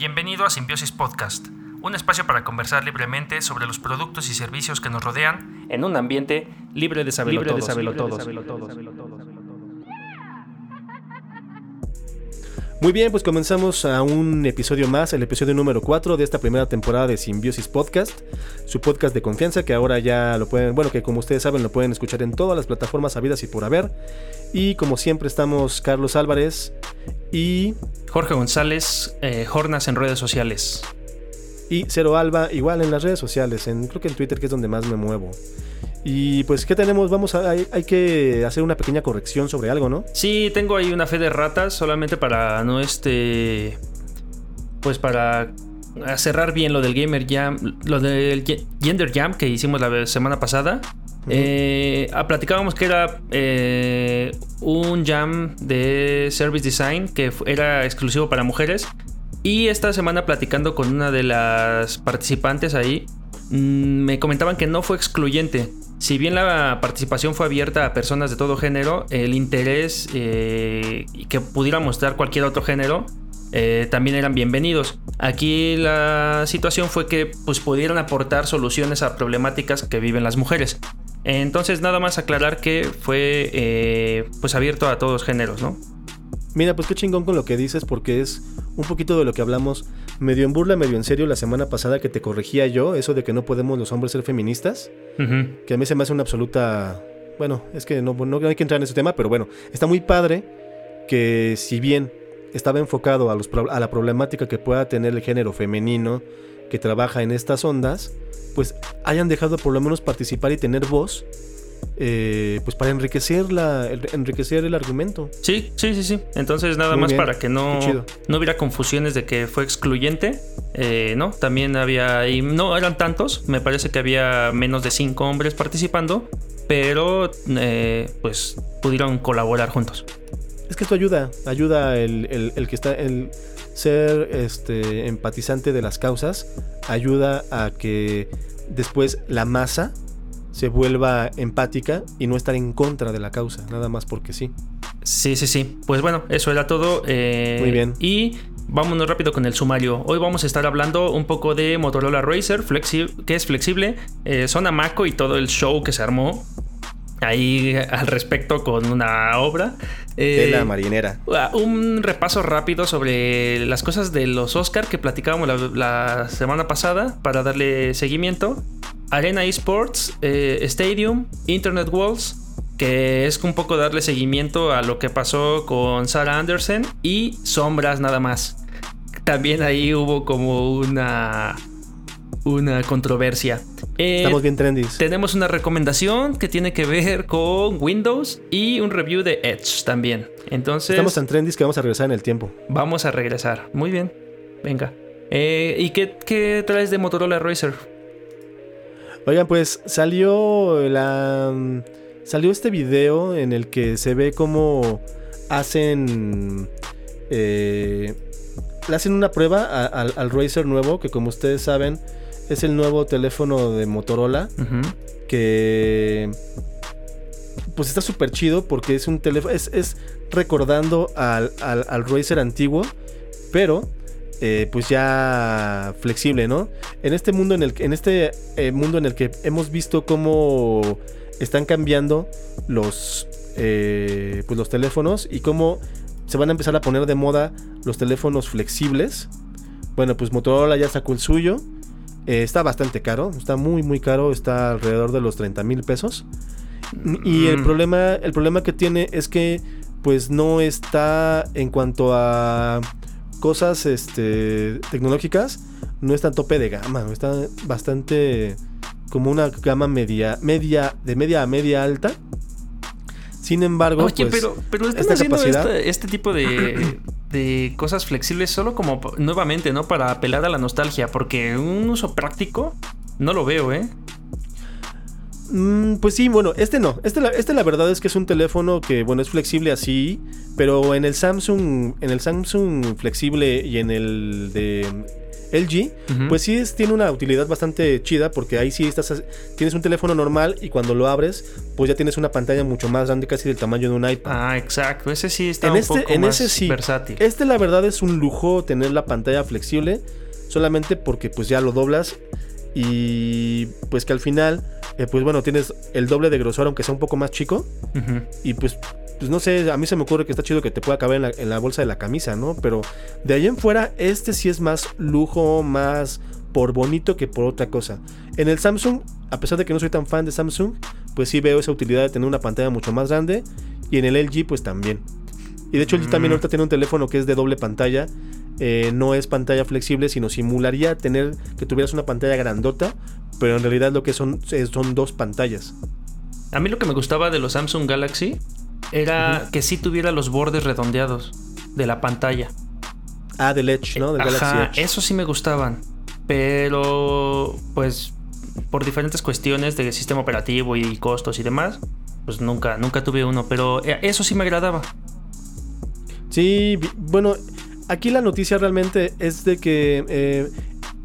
Bienvenido a Simbiosis Podcast, un espacio para conversar libremente sobre los productos y servicios que nos rodean en un ambiente libre de saberlo Libre de todos. saberlo todos. Muy bien, pues comenzamos a un episodio más, el episodio número 4 de esta primera temporada de Simbiosis Podcast, su podcast de confianza que ahora ya lo pueden, bueno, que como ustedes saben lo pueden escuchar en todas las plataformas habidas y por haber. Y como siempre estamos Carlos Álvarez y, Jorge González, eh, Jornas en redes sociales. y Cero Alba, igual en las redes sociales, en, creo que en Twitter que es donde más me muevo. Y pues, ¿qué tenemos? Vamos a, hay, hay que hacer una pequeña corrección sobre algo, ¿no? Sí, tengo ahí una fe de ratas solamente para no este. Pues para cerrar bien lo del Gamer Jam, lo del Ge- Gender Jam que hicimos la semana pasada. Eh, ah, platicábamos que era eh, un jam de service design que era exclusivo para mujeres. Y esta semana platicando con una de las participantes ahí, mm, me comentaban que no fue excluyente. Si bien la participación fue abierta a personas de todo género, el interés eh, que pudiera mostrar cualquier otro género eh, también eran bienvenidos. Aquí la situación fue que pues, pudieran aportar soluciones a problemáticas que viven las mujeres. Entonces nada más aclarar que fue eh, pues abierto a todos géneros, ¿no? Mira, pues qué chingón con lo que dices porque es un poquito de lo que hablamos medio en burla, medio en serio la semana pasada que te corregía yo, eso de que no podemos los hombres ser feministas, que a mí se me hace una absoluta... Bueno, es que no, no hay que entrar en ese tema, pero bueno, está muy padre que si bien estaba enfocado a, los, a la problemática que pueda tener el género femenino que trabaja en estas ondas, pues hayan dejado por lo menos participar y tener voz, eh, pues para enriquecer, la, el- enriquecer el argumento. Sí, sí, sí, sí. Entonces nada Muy más bien, para que no, no hubiera confusiones de que fue excluyente. eh, no, también había ahí, no eran tantos, me parece que había menos de cinco hombres participando, pero eh, pues pudieron colaborar juntos. Es que esto ayuda, ayuda el, el- el que está, el ser este, empatizante de las causas, ayuda a que después la masa se vuelva empática y no estar en contra de la causa, nada más porque sí. Sí, sí, sí. Pues bueno, eso era todo. eh, Muy bien. Y vámonos rápido con el sumario. Hoy vamos a estar hablando un poco de Motorola Racer, que es flexible, eh, zona Maco y todo el show que se armó ahí al respecto con una obra. Eh, de la marinera. Ah, Un repaso rápido sobre las cosas de los Oscar que platicábamos la, la semana pasada para darle seguimiento. Arena Esports, eh, Stadium, Internet Walls, que es un poco darle seguimiento a lo que pasó con Sarah Anderson y Sombras nada más. También ahí hubo como una una controversia. Eh, Estamos bien trendy. tenemos una recomendación que tiene que ver con Windows y un review de Edge también. Entonces, Estamos tan trendy que vamos a regresar en el tiempo. vamos a regresar. Muy bien, venga. Eh, ¿Y qué, qué traes de Motorola Racer? Oigan, pues salió la salió este video en el que se ve cómo hacen eh, le hacen una prueba a- al, al Razer nuevo, que como ustedes saben es el nuevo teléfono de Motorola que pues está súper chido porque es un teléfono es, es recordando al, al, al Razer antiguo, pero eh, pues ya flexible, ¿no? En este mundo en el que- en este eh, mundo en el que hemos visto cómo están cambiando los eh, pues los teléfonos y cómo se van a empezar a poner de moda los teléfonos flexibles. Bueno, pues Motorola ya sacó el suyo. Eh, está bastante caro, está muy muy caro, está alrededor de los 30 mil pesos. Y el Mm. problema, el problema que tiene es que pues no está en cuanto a cosas este, tecnológicas, no está en tope de gama, está bastante como una gama media, media, de media a media alta. Sin embargo, Oye, pues, pero, pero están esta haciendo capacidad- este, este tipo de, de cosas flexibles solo como nuevamente, ¿no? Para apelar a la nostalgia, porque un uso práctico no lo veo, ¿eh? Mm, pues sí, bueno, este no. Este este la verdad es que es un teléfono que, bueno, es flexible así, pero en el Samsung, en el Samsung flexible y en el de LG, pues sí es- tiene una utilidad bastante chida porque ahí sí estás, tienes un teléfono normal y cuando lo abres, pues ya tienes una pantalla mucho más grande, casi del tamaño de un iPad. Ah, exacto. Ese sí está en un este, poco en más ese sí. versátil. Este la verdad es un lujo tener la pantalla flexible, solamente porque pues ya lo doblas y pues que al final, eh, pues bueno, tienes el doble de grosor aunque sea un poco más chico y pues, pues no sé, a mí se me ocurre que está chido que te pueda caber en la, en la bolsa de la camisa, ¿no? Pero de ahí en fuera, este sí es más lujo, más por bonito que por otra cosa. En el Samsung, a pesar de que no soy tan fan de Samsung, pues sí veo esa utilidad de tener una pantalla mucho más grande y en el LG pues también. Y de hecho LG también Mm. ahorita tiene un teléfono que es de doble pantalla. eh, no es pantalla flexible, sino simularía tener que tuvieras una pantalla grandota, pero en realidad lo que son son dos pantallas. A mí lo que me gustaba de los Samsung Galaxy era que sí tuviera los bordes redondeados de la pantalla. Ah, del Edge, ¿no? Del Galaxy Ajá, Edge. eso sí me gustaban. Pero, pues, por diferentes cuestiones de sistema operativo y costos y demás, pues nunca, nunca tuve uno. Pero eh, eso sí me agradaba. Sí, bueno, aquí la noticia realmente es de que eh,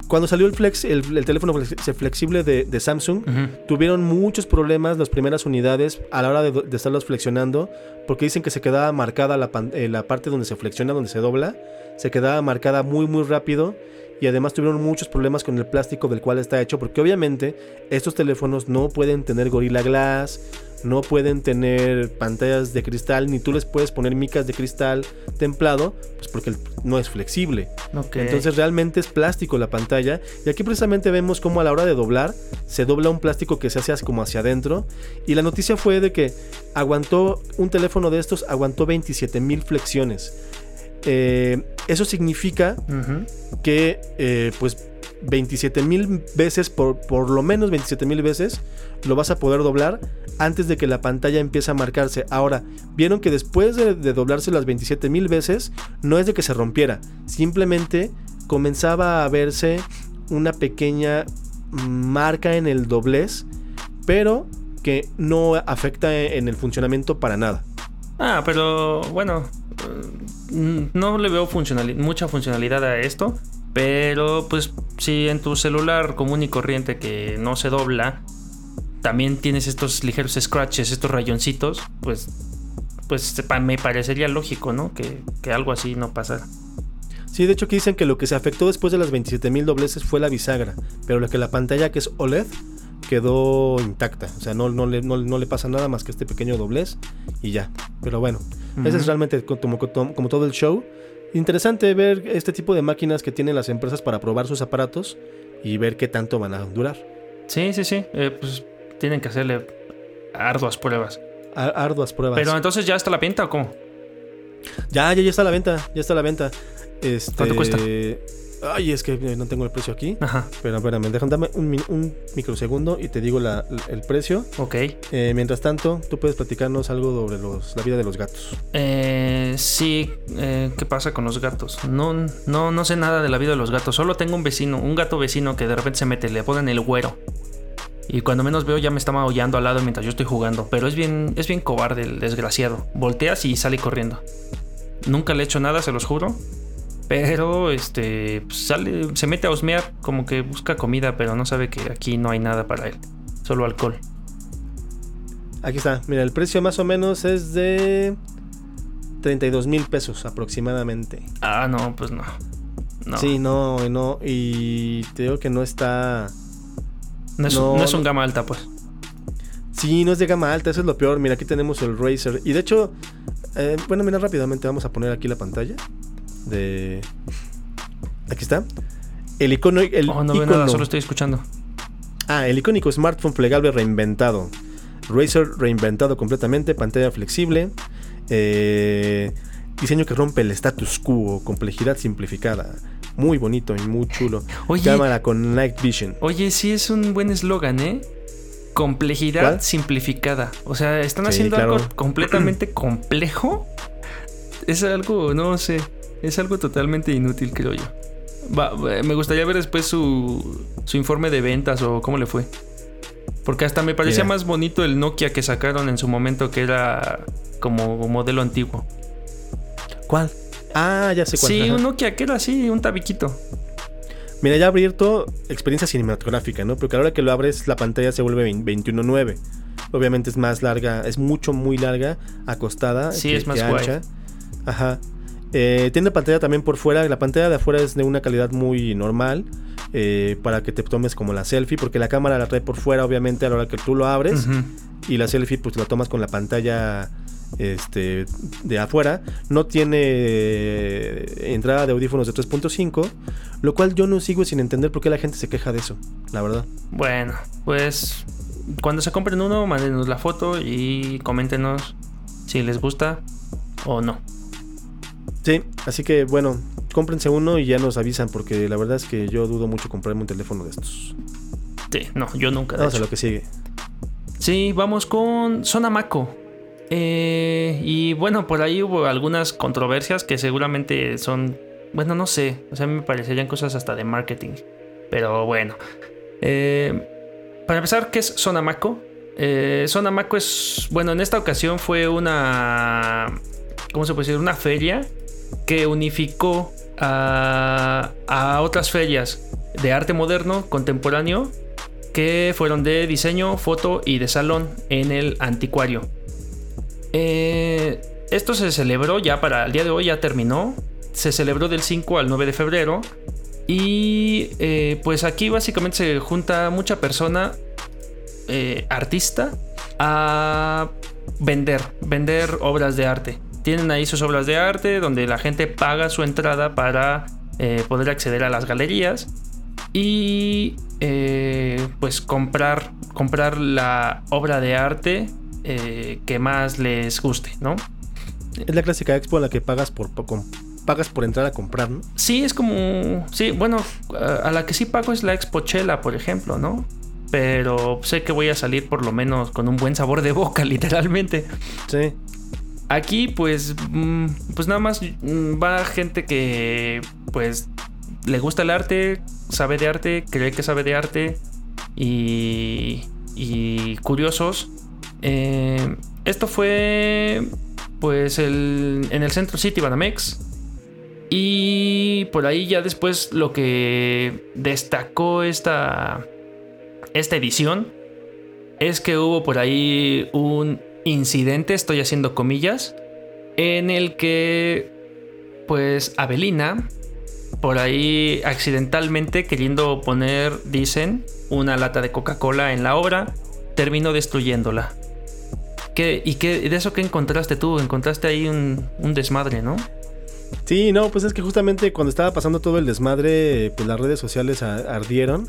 cuando salió el Flex, el, el teléfono flex- flexible de, de Samsung, tuvieron muchos problemas las primeras unidades a la hora de, de estarlos flexionando, porque dicen que se quedaba marcada la, pan- eh, la parte donde se flexiona, donde se dobla, se quedaba marcada muy muy rápido y además tuvieron muchos problemas con el plástico del cual está hecho, porque obviamente estos teléfonos no pueden tener Gorilla Glass, no pueden tener pantallas de cristal, ni tú les puedes poner micas de cristal templado, pues porque no es flexible. Entonces realmente es plástico la pantalla. Y aquí precisamente vemos cómo a la hora de doblar se dobla un plástico que se hace así como hacia adentro. Y la noticia fue de que aguantó un teléfono de estos, aguantó 27 mil flexiones. Eh, eso significa que eh, pues 27 mil veces, por, por lo menos 27 mil veces, lo vas a poder doblar antes de que la pantalla empiece a marcarse. Ahora, vieron que después de, de doblarse las 27 mil veces, no es de que se rompiera, simplemente comenzaba a verse una pequeña marca en el doblez, pero que no afecta en el funcionamiento para nada. Ah, pero bueno, no le veo mucha funcionalidad a esto. Pero pues si en tu celular común y corriente que no se dobla, también tienes estos ligeros scratches, estos rayoncitos, pues, pues me parecería lógico, ¿no? Que, que algo así no pasara. Sí, de hecho que dicen que lo que se afectó después de las 27.000 dobleces fue la bisagra, pero lo que la pantalla que es OLED quedó intacta, o sea, no, no, le, no, no le pasa nada más que este pequeño doblez y ya. Pero bueno, ese es realmente co- como, como, como todo el show. Interesante ver este tipo de máquinas que tienen las empresas para probar sus aparatos y ver qué tanto van a durar. Sí, sí, sí. eh, pues tienen que hacerle arduas pruebas. Ar- arduas pruebas. Pero entonces ya está la venta o cómo? Ya, ya, ya está a la venta, ya está a la venta. Este... ¿Cuánto cuesta? Ay, es que eh, no tengo el precio aquí. Ajá. Pero espérame, déjame dame un, un microsegundo y te digo la- el precio. Ok. Eh, mientras tanto, tú puedes platicarnos algo sobre los, la vida de los gatos. Eh, sí, eh, ¿qué pasa con los gatos? No, no, no sé nada de la vida de los gatos. Solo tengo un vecino, un gato vecino que de repente se mete, le ponen el güero. Y cuando menos veo ya me está maullando al lado mientras yo estoy jugando. Pero es bien, es bien cobarde el desgraciado. Volteas y sale corriendo. Nunca le he hecho nada, se los juro. Pero este pues, sale, se mete a osmear, como que busca comida, pero no sabe que aquí no hay nada para él. Solo alcohol. Aquí está. Mira, el precio más o menos es de 32 mil pesos aproximadamente. Ah, no, pues no. No. Sí, no, no. Y te digo que no está. no, es, no, no es un gama alta, pues. Sí, no es de gama alta, eso es lo peor. Mira, aquí tenemos el Razer. Y de hecho, eh, bueno, mira, rápidamente vamos a poner aquí la pantalla. De. Aquí está. El icono. El Oh, no veo icono- nada, solo estoy escuchando. Ah, el icónico smartphone plegable reinventado. Razer reinventado completamente, pantalla flexible, eh, diseño que rompe el status quo, complejidad simplificada. Muy bonito y muy chulo. Oye. Cámara con Night Vision. Oye, sí es un buen eslogan, ¿eh? Complejidad ¿Cuál? simplificada. O sea, están Sí, haciendo claro. algo completamente complejo. Es algo, no sé, es algo totalmente inútil, creo yo. Va, me gustaría ver después su, su informe de ventas o cómo le fue. Porque hasta me parecía más bonito el Nokia que sacaron en su momento, que era como modelo antiguo. ¿Cuál? Ah, ya sé cuál. Sí, ajá. un Nokia que era así, un tabiquito. Mira, ya abierto experiencia cinematográfica, ¿no? Porque a la hora que lo abres, la pantalla se vuelve 21.9. Obviamente es más larga, es mucho, muy larga, acostada. Sí, es más ancha. Ajá. Eh, tiene pantalla también por fuera. La pantalla de afuera es de una calidad muy normal. Eh, para que te tomes como la selfie. Porque la cámara la trae por fuera, obviamente, a la hora que tú lo abres. Y la selfie, pues la tomas con la pantalla este, de afuera. No tiene eh, entrada de audífonos de 3.5. Lo cual yo no sigo sin entender por qué la gente se queja de eso. La verdad. Bueno, pues cuando se compren uno, mándenos la foto y coméntenos si les gusta o no. Sí, así que bueno, cómprense uno y ya nos avisan porque la verdad es que yo dudo mucho comprarme un teléfono de estos. Sí, no, yo nunca. Vamos a lo que sigue. Sí, vamos con Sonamaco. Eh, y bueno, por ahí hubo algunas controversias que seguramente son, bueno, no sé, o sea, me parecerían cosas hasta de marketing. Pero bueno. Eh, para empezar, ¿qué es Sonamaco? Eh, Sonamaco es, bueno, en esta ocasión fue una, ¿cómo se puede decir? Una feria que unificó a, otras ferias de arte moderno contemporáneo que fueron de diseño, foto y de salón en el anticuario. Eh, esto se celebró ya para el día de hoy, ya terminó. Se celebró del 5 al 9 de febrero. Y eh, pues aquí básicamente se junta mucha persona eh, artista a vender, vender obras de arte tienen ahí sus obras de arte donde la gente paga su entrada para eh, poder acceder a las galerías y eh, pues comprar, comprar la obra de arte eh, que más les guste, ¿no? Es la clásica expo a la que pagas por, pagas por entrar a comprar, ¿no? Sí, es como. Sí, bueno, a la que sí pago es la Expo Chela, por ejemplo, ¿no? Pero sé que voy a salir por lo menos con un buen sabor de boca, literalmente. Sí. Aquí pues, mm, pues nada más mm, va gente que pues le gusta el arte, sabe de arte, cree que sabe de arte y, y curiosos. Eh, esto fue pues el, en el Centro City Banamex. Y por ahí ya después lo que destacó esta, esta edición es que hubo por ahí un incidente, estoy haciendo comillas, en el que pues Avelina, por ahí accidentalmente queriendo poner, dicen, una lata de Coca-Cola en la obra, terminó destruyéndola. ¿Qué, ¿Y qué, de eso qué encontraste tú? Encontraste ahí un, un desmadre, ¿no? Sí, no, pues es que justamente cuando estaba pasando todo el desmadre, pues las redes sociales ardieron.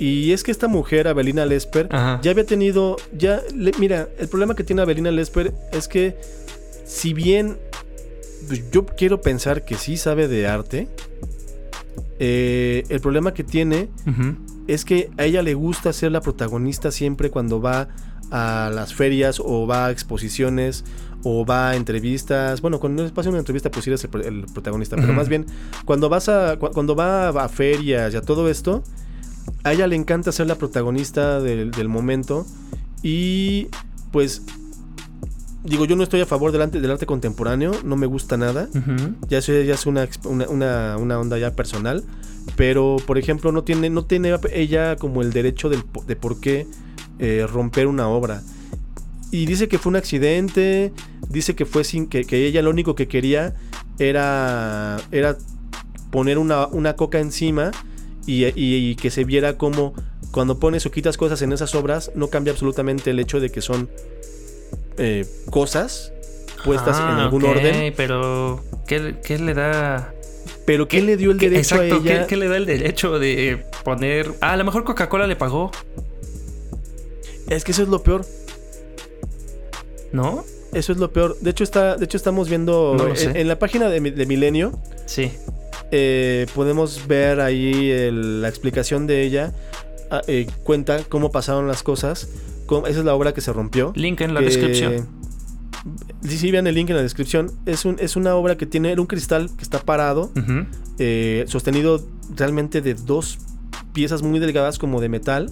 Y es que esta mujer, Abelina Lesper, ya había tenido, ya, mira, el problema que tiene Abelina Lesper es que si bien pues, yo quiero pensar que sí sabe de arte, eh, el problema que tiene es que a ella le gusta ser la protagonista siempre cuando va a las ferias o va a exposiciones o va a entrevistas. Bueno, cuando pasa una entrevista, pues eres el, el protagonista. Pero más bien, cuando vas a. cuando va a, ferias y a todo esto, a ella le encanta ser la protagonista del, momento. Y pues. Digo, yo no estoy a favor del arte, del arte contemporáneo, no me gusta nada. Ya eso ya es una, una, una, onda ya personal. Pero, por ejemplo, no tiene, no tiene ella como el derecho de por qué eh, romper una obra. Y dice que fue un accidente, dice que fue sin que, ella lo único que quería era, era poner una, una coca encima y, que se viera como cuando pones o quitas cosas en esas obras no cambia absolutamente el hecho de que son eh, cosas puestas en ah, algún orden. Pero, ¿qué, le da? Pero ¿qué, le dio el derecho a ella? ¿qué, ¿qué, le da el derecho de poner? Ah, a lo mejor Coca-Cola le pagó. Es que eso es lo peor. ¿No? Eso es lo peor. De hecho, está, de hecho estamos viendo en, la página de, Milenio. Sí. Eh, podemos ver ahí la explicación de ella. Ah, eh, cuenta cómo pasaron las cosas. esa es la obra que se rompió. Link en la descripción. Sí, sí, vean el link en la descripción. Es, un, es una obra que tiene un cristal que está parado, eh, sostenido realmente de dos piezas muy delgadas como de metal.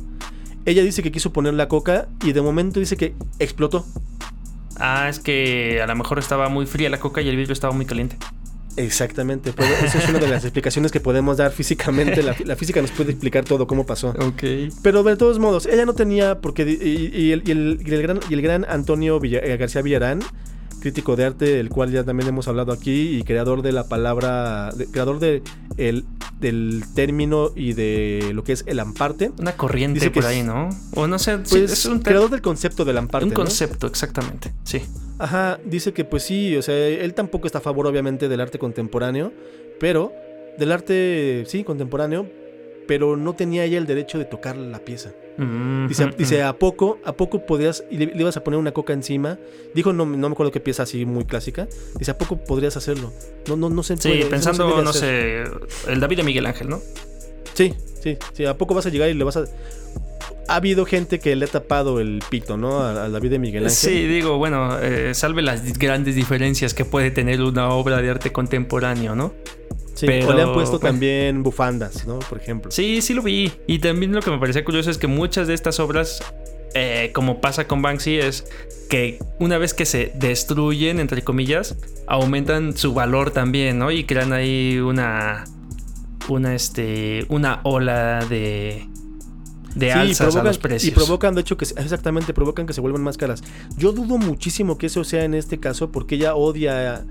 Ella dice que quiso poner la coca y de momento dice que explotó. Ah, es que a lo mejor estaba muy fría la coca y el vidrio estaba muy caliente. Exactamente, pero esa es una de las explicaciones que podemos dar físicamente. La, la física nos puede explicar todo cómo pasó. Ok. Pero de todos modos, ella no tenía, porque y, y el, y el- y el gran, y el gran Antonio Villa- eh, García Villarán, crítico de arte, el cual ya también hemos hablado aquí, y creador de la palabra, de- creador de el, del término y de lo que es el amparte, Una corriente Dice por ahí, ¿no? O no sé, sí, pues es un, creador del concepto del amparte. un ¿no? concepto, exactamente. Sí. Ajá, dice que pues sí, o sea, él tampoco está a favor obviamente del arte contemporáneo, pero del arte, sí, contemporáneo, pero no tenía ella el derecho de tocar la pieza. Mm, Dice, mm, dice. ¿a poco, a poco podrías, y le, le ibas a poner una coca encima? Dijo, no, no me acuerdo qué pieza así muy clásica. Dice, ¿a poco podrías hacerlo? No, no, no se Sí, puede, no pensando, no, hacer". sé, el David de Miguel Ángel, ¿no? Sí, sí, sí, ¿a poco vas a llegar y le vas a... Ha habido gente que le ha tapado el pito, ¿no? A, a David de Miguel Ángel. Sí, digo, bueno, eh, salve las grandes diferencias que puede tener una obra de arte contemporáneo, ¿no? Sí, pero- O le han puesto también bufandas, ¿no? Por ejemplo. Sí, sí lo vi. Y también lo que me parecía curioso es que muchas de estas obras, eh, como pasa con Banksy, es que una vez que se destruyen, entre comillas, aumentan su valor también, ¿no? Y crean ahí una. Una, este. Una ola de. De Sí, alzas a provocan- los precios. Y provocan, de hecho, que exactamente, provocan que se vuelvan más caras. Yo dudo muchísimo que eso sea en este caso, porque ella odia a, a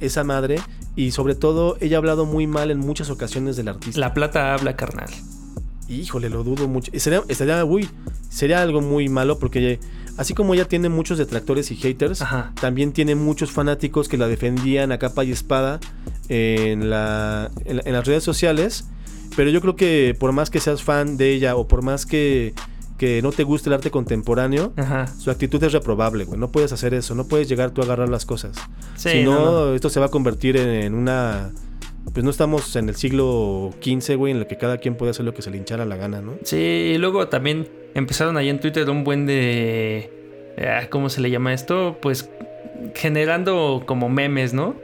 esa madre y sobre todo ella ha hablado muy mal en muchas ocasiones del artista. La plata habla, carnal. Híjole, lo dudo mucho. Sería, estaría, uy, sería algo muy malo porque así como ella tiene muchos detractores y haters, Ajá. también tiene muchos fanáticos que la defendían a capa y espada en, la, en, la- en las redes sociales. Pero yo creo que por más que seas fan de ella o por más que, que no te guste el arte contemporáneo, Ajá. su actitud es reprobable, güey. No puedes hacer eso, no puedes llegar tú a agarrar las cosas. Sí, si no, esto se va a convertir en, en una... Pues no estamos en el siglo XV, güey, en el que cada quien puede hacer lo que se le hinchara la gana, ¿no? Sí, y luego también empezaron ahí en Twitter un buen de. ah, ¿Cómo se le llama esto? Pues generando como memes, ¿no?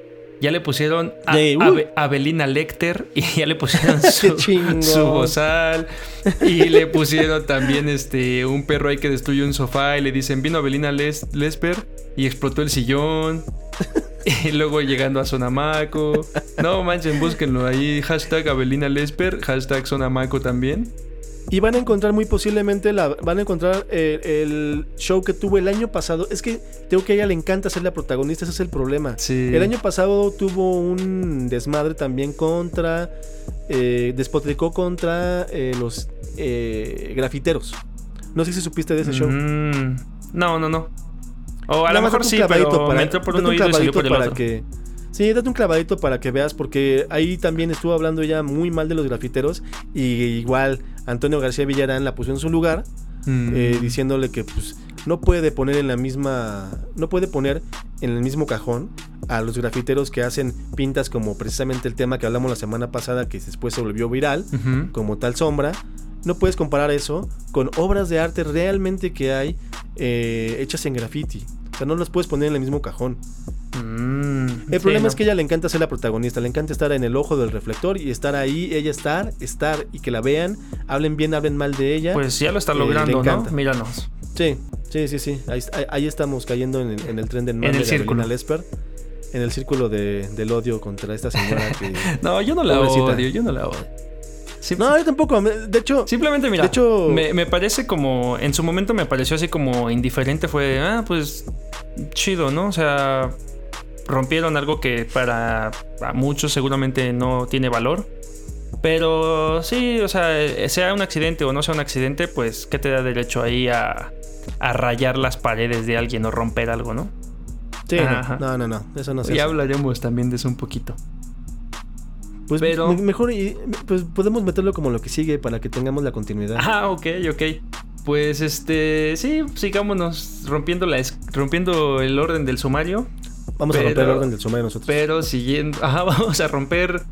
Ya le pusieron a, De- uh. Abe- Abelina Lecter y ya le pusieron su, su bozal. Y le pusieron también este un perro ahí que destruyó un sofá y le dicen vino Abelina Les- Lesper y explotó el sillón. Y luego llegando a Sonamaco. No manchen búsquenlo ahí hashtag Abelina Lesper hashtag Sonamaco también Y van a encontrar muy posiblemente la, van a encontrar el, el show que tuvo el año pasado. Es que tengo que a ella le encanta ser la protagonista, ese es el problema. Sí. El año pasado tuvo un desmadre también contra, eh, despotricó contra eh, los eh, grafiteros. No sé si supiste de ese show. Mm, no, no, no. O a lo mejor sí, pero para- me entró por date un oído y salió por el para otro. que Sí, date un clavadito para que veas, porque ahí también estuvo hablando ya muy mal de los grafiteros. Y igual Antonio García Villarán la puso en su lugar, Mm. eh, diciéndole que pues no puede poner en la misma. No puede poner en el mismo cajón a los grafiteros que hacen pintas como precisamente el tema que hablamos la semana pasada, que después se volvió viral, como tal sombra. No puedes comparar eso con obras de arte realmente que hay eh, hechas en graffiti. Sea, no las puedes poner en el mismo cajón. Mm, El sí, problema no. es que a ella le encanta ser la protagonista, le encanta estar en el ojo del reflector y estar ahí, ella estar, estar y que la vean, hablen bien, hablen mal de ella. Pues ya lo está Eh, logrando, le ¿no? Míranos. sí, sí, sí, sí. Ahí, ahí- estamos cayendo en el, en el tren del mame el de círculo. Lesper. En el círculo de- del odio contra esta señora que. No, yo no la Pobrecita. odio, yo no la odio. No, yo tampoco. De hecho, Simplemente, mira, De hecho- me, me parece como, en su momento me pareció así como indiferente, fue, ah, pues chido, ¿no? O sea, rompieron algo que para a muchos seguramente no tiene valor. Pero sí, o sea, eh, sea un accidente o no sea un accidente, pues, ¿qué te da derecho ahí a, a rayar las paredes de alguien o romper algo, no? sí, Ajá. no, no, no, eso no se Ya hace. hablaremos también de eso un poquito. Pues pero- me- mejor, y- pues podemos meterlo como lo que sigue para que tengamos la continuidad. Ah, ok, ok. Pues este, sí, sigámonos rompiendo la rompiendo el orden del sumario, Vamos a romper el orden del sumario nosotros. pero siguiendo, ajá, vamos a romper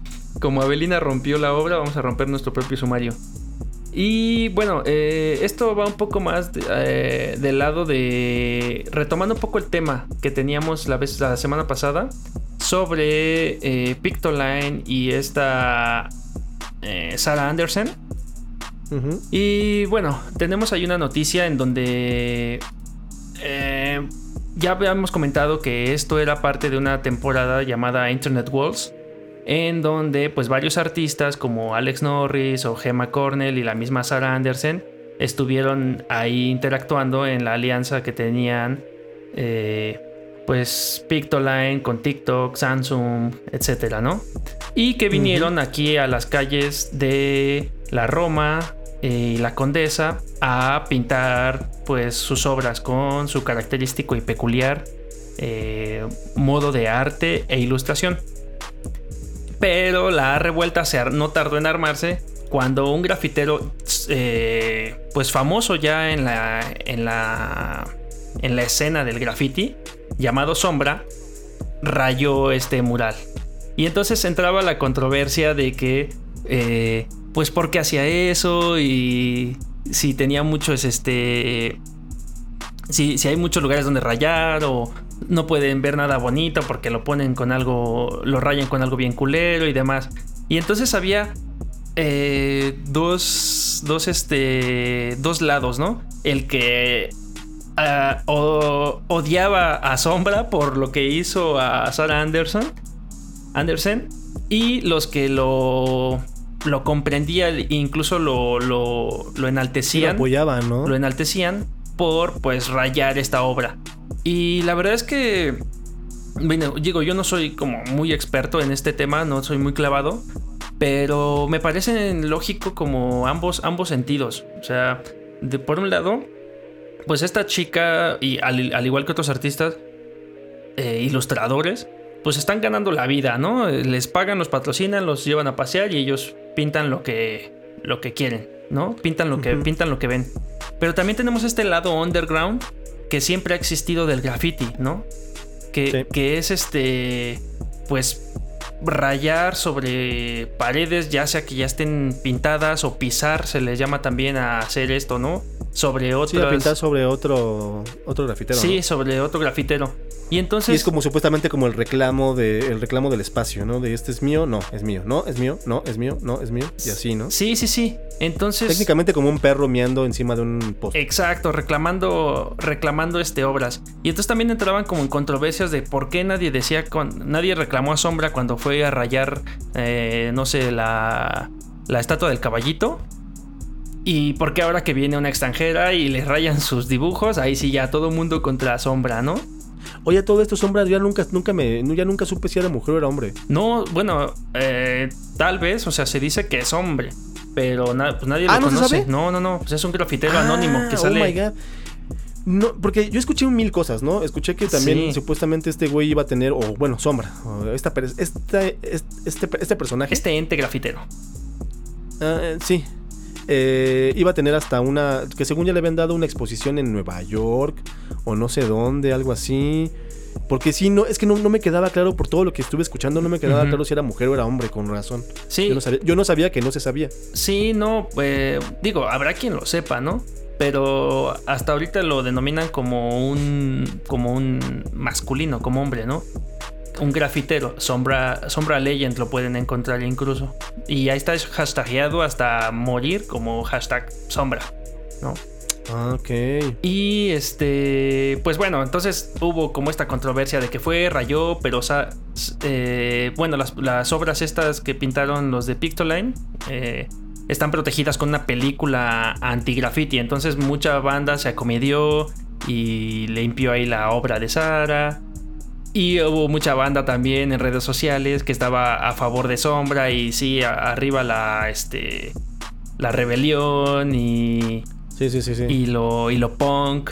como Avelina rompió la obra, vamos a romper nuestro propio sumario. Y bueno, eh, esto va un poco más de- eh, del lado de retomando un poco el tema que teníamos la vez la semana pasada sobre eh, Pictoline y esta Sarah Anderson. Y bueno, tenemos ahí una noticia en donde ya habíamos comentado que esto era parte de una temporada llamada Internet Walls, en donde pues varios artistas como Alex Norris o Gemma Cornell y la misma Sarah Anderson estuvieron ahí interactuando en la alianza que tenían eh, pues Pictoline con TikTok, Samsung, etcétera, ¿no? Y que vinieron aquí a las calles de la Roma y la Condesa a pintar pues sus obras con su característico y peculiar eh, modo de arte e ilustración. Pero la revuelta no tardó en armarse cuando un grafitero eh, pues famoso ya en la, en la en la escena del graffiti llamado Sombra rayó este mural. Y entonces entraba la controversia de que, eh, pues, ¿por qué hacía eso? Y si tenía muchos, este. Si, si hay muchos lugares donde rayar o no pueden ver nada bonito porque lo ponen con algo, lo rayan con algo bien culero y demás. Y entonces había eh, dos, dos, este, dos lados, ¿no? El que odiaba a Sombra por lo que hizo a Sarah Anderson. Anderson. Y los que lo, lo comprendían, incluso lo, lo, lo enaltecían. lo apoyaban, ¿no? Lo enaltecían por pues rayar esta obra. Y la verdad es que, bueno, digo, yo no soy como muy experto en este tema, no soy muy clavado, pero me parecen lógico como ambos, ambos sentidos. O sea, de, por un lado, pues esta chica, y al, igual que otros artistas, eh, ilustradores, pues están ganando la vida, ¿no? Les pagan, los patrocinan, los llevan a pasear y ellos pintan lo que, lo que quieren, ¿no? Pintan lo que, pintan lo que ven. Pero también tenemos este lado underground que siempre ha existido del graffiti, ¿no? Que, que es este, pues rayar sobre paredes, ya sea que ya estén pintadas o pisar, se les llama también a hacer esto, ¿no? Sobre otro. Sí, pintar sobre otro, otro grafitero. Sí, sobre otro grafitero. Y entonces. Y es como supuestamente como el reclamo de el reclamo del espacio, ¿no? De este es mío, no, es mío, no, es mío, no, es mío, no, es mío. Y así, ¿no? Sí, sí, sí. Entonces. Técnicamente como un perro miando encima de un poste. Exacto, reclamando, reclamando este obras. Y entonces también entraban como en controversias de por qué nadie decía con. Nadie reclamó a Sombra cuando fue a rayar. Eh, no sé, la. La estatua del caballito. Y por qué ahora que viene una extranjera y le rayan sus dibujos, ahí sí ya todo mundo contra Sombra, ¿no? Oye, todo esto sombras ya nunca, nunca me, ya nunca supe si era mujer o era hombre. No, bueno, eh, tal vez, o sea, se dice que es hombre, pero pues nadie lo ah, ¿no conoce. No, no, no, pues es un grafitero anónimo que ah, sale. Oh my God. No, porque yo escuché mil cosas, ¿no? Escuché que también supuestamente este güey iba a tener, o bueno, sombra, esta, este, este personaje. Este ente grafitero. Ah, sí, eh, iba a tener hasta una, que según ya le habían dado una exposición en Nueva York o no sé dónde, algo así. Porque sí, no, es que no, me quedaba claro por todo lo que estuve escuchando, no me quedaba claro si era mujer o era hombre, con razón. Sí. Yo no sabía, que no se sabía. Sí, no, eh, digo, habrá quien lo sepa, ¿no? Pero hasta ahorita lo denominan como un, como un masculino, como hombre, ¿no? Un grafitero, Sombra, Sombra Legend lo pueden encontrar incluso. Y ahí está hashtagueado hasta morir como hashtag Sombra, ¿no? Ah, ok. Y este, pues bueno, entonces hubo como esta controversia de que fue, rayó, pero eh, bueno, las, obras estas que pintaron los de Pictoline eh, están protegidas con una película anti-graffiti. Entonces mucha banda se acomedió y limpió ahí la obra de Sara. Y hubo mucha banda también en redes sociales que estaba a favor de Sombra y sí, arriba la, este, la rebelión y... Sí, sí, sí, sí. Y lo, y lo punk.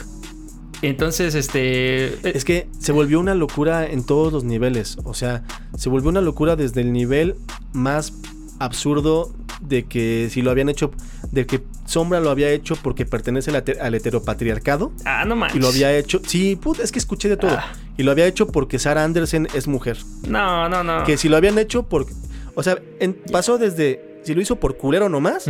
Entonces, este... Eh, es que se volvió una locura en todos los niveles. O sea, se volvió una locura desde el nivel más absurdo de que si lo habían hecho, de que Sombra lo había hecho porque pertenece al, heteropatriarcado. Ah, no manches. Y lo había hecho, sí, es que escuché de todo. Ah. Y lo había hecho porque Sarah Anderson es mujer. No, no, no. Que si lo habían hecho porque, o sea, pasó desde, si lo hizo por culero nomás,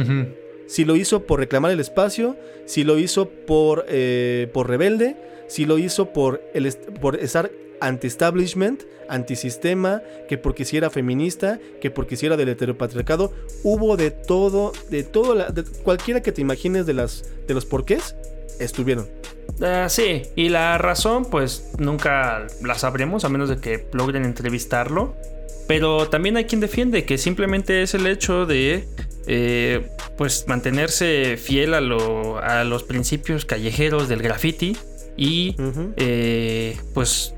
si lo hizo por reclamar el espacio, si lo hizo por, eh, por rebelde, si lo hizo por, el, por estar anti-establishment, antisistema, que porque si era feminista, que porque si era del heteropatriarcado, hubo de todo, de todo, de cualquiera que te imagines de, las, de los porqués, estuvieron. Uh, sí, y la razón, pues nunca la sabremos, a menos de que logren entrevistarlo. Pero también hay quien defiende que simplemente es el hecho de eh, pues mantenerse fiel a, lo, a los principios callejeros del graffiti y eh, pues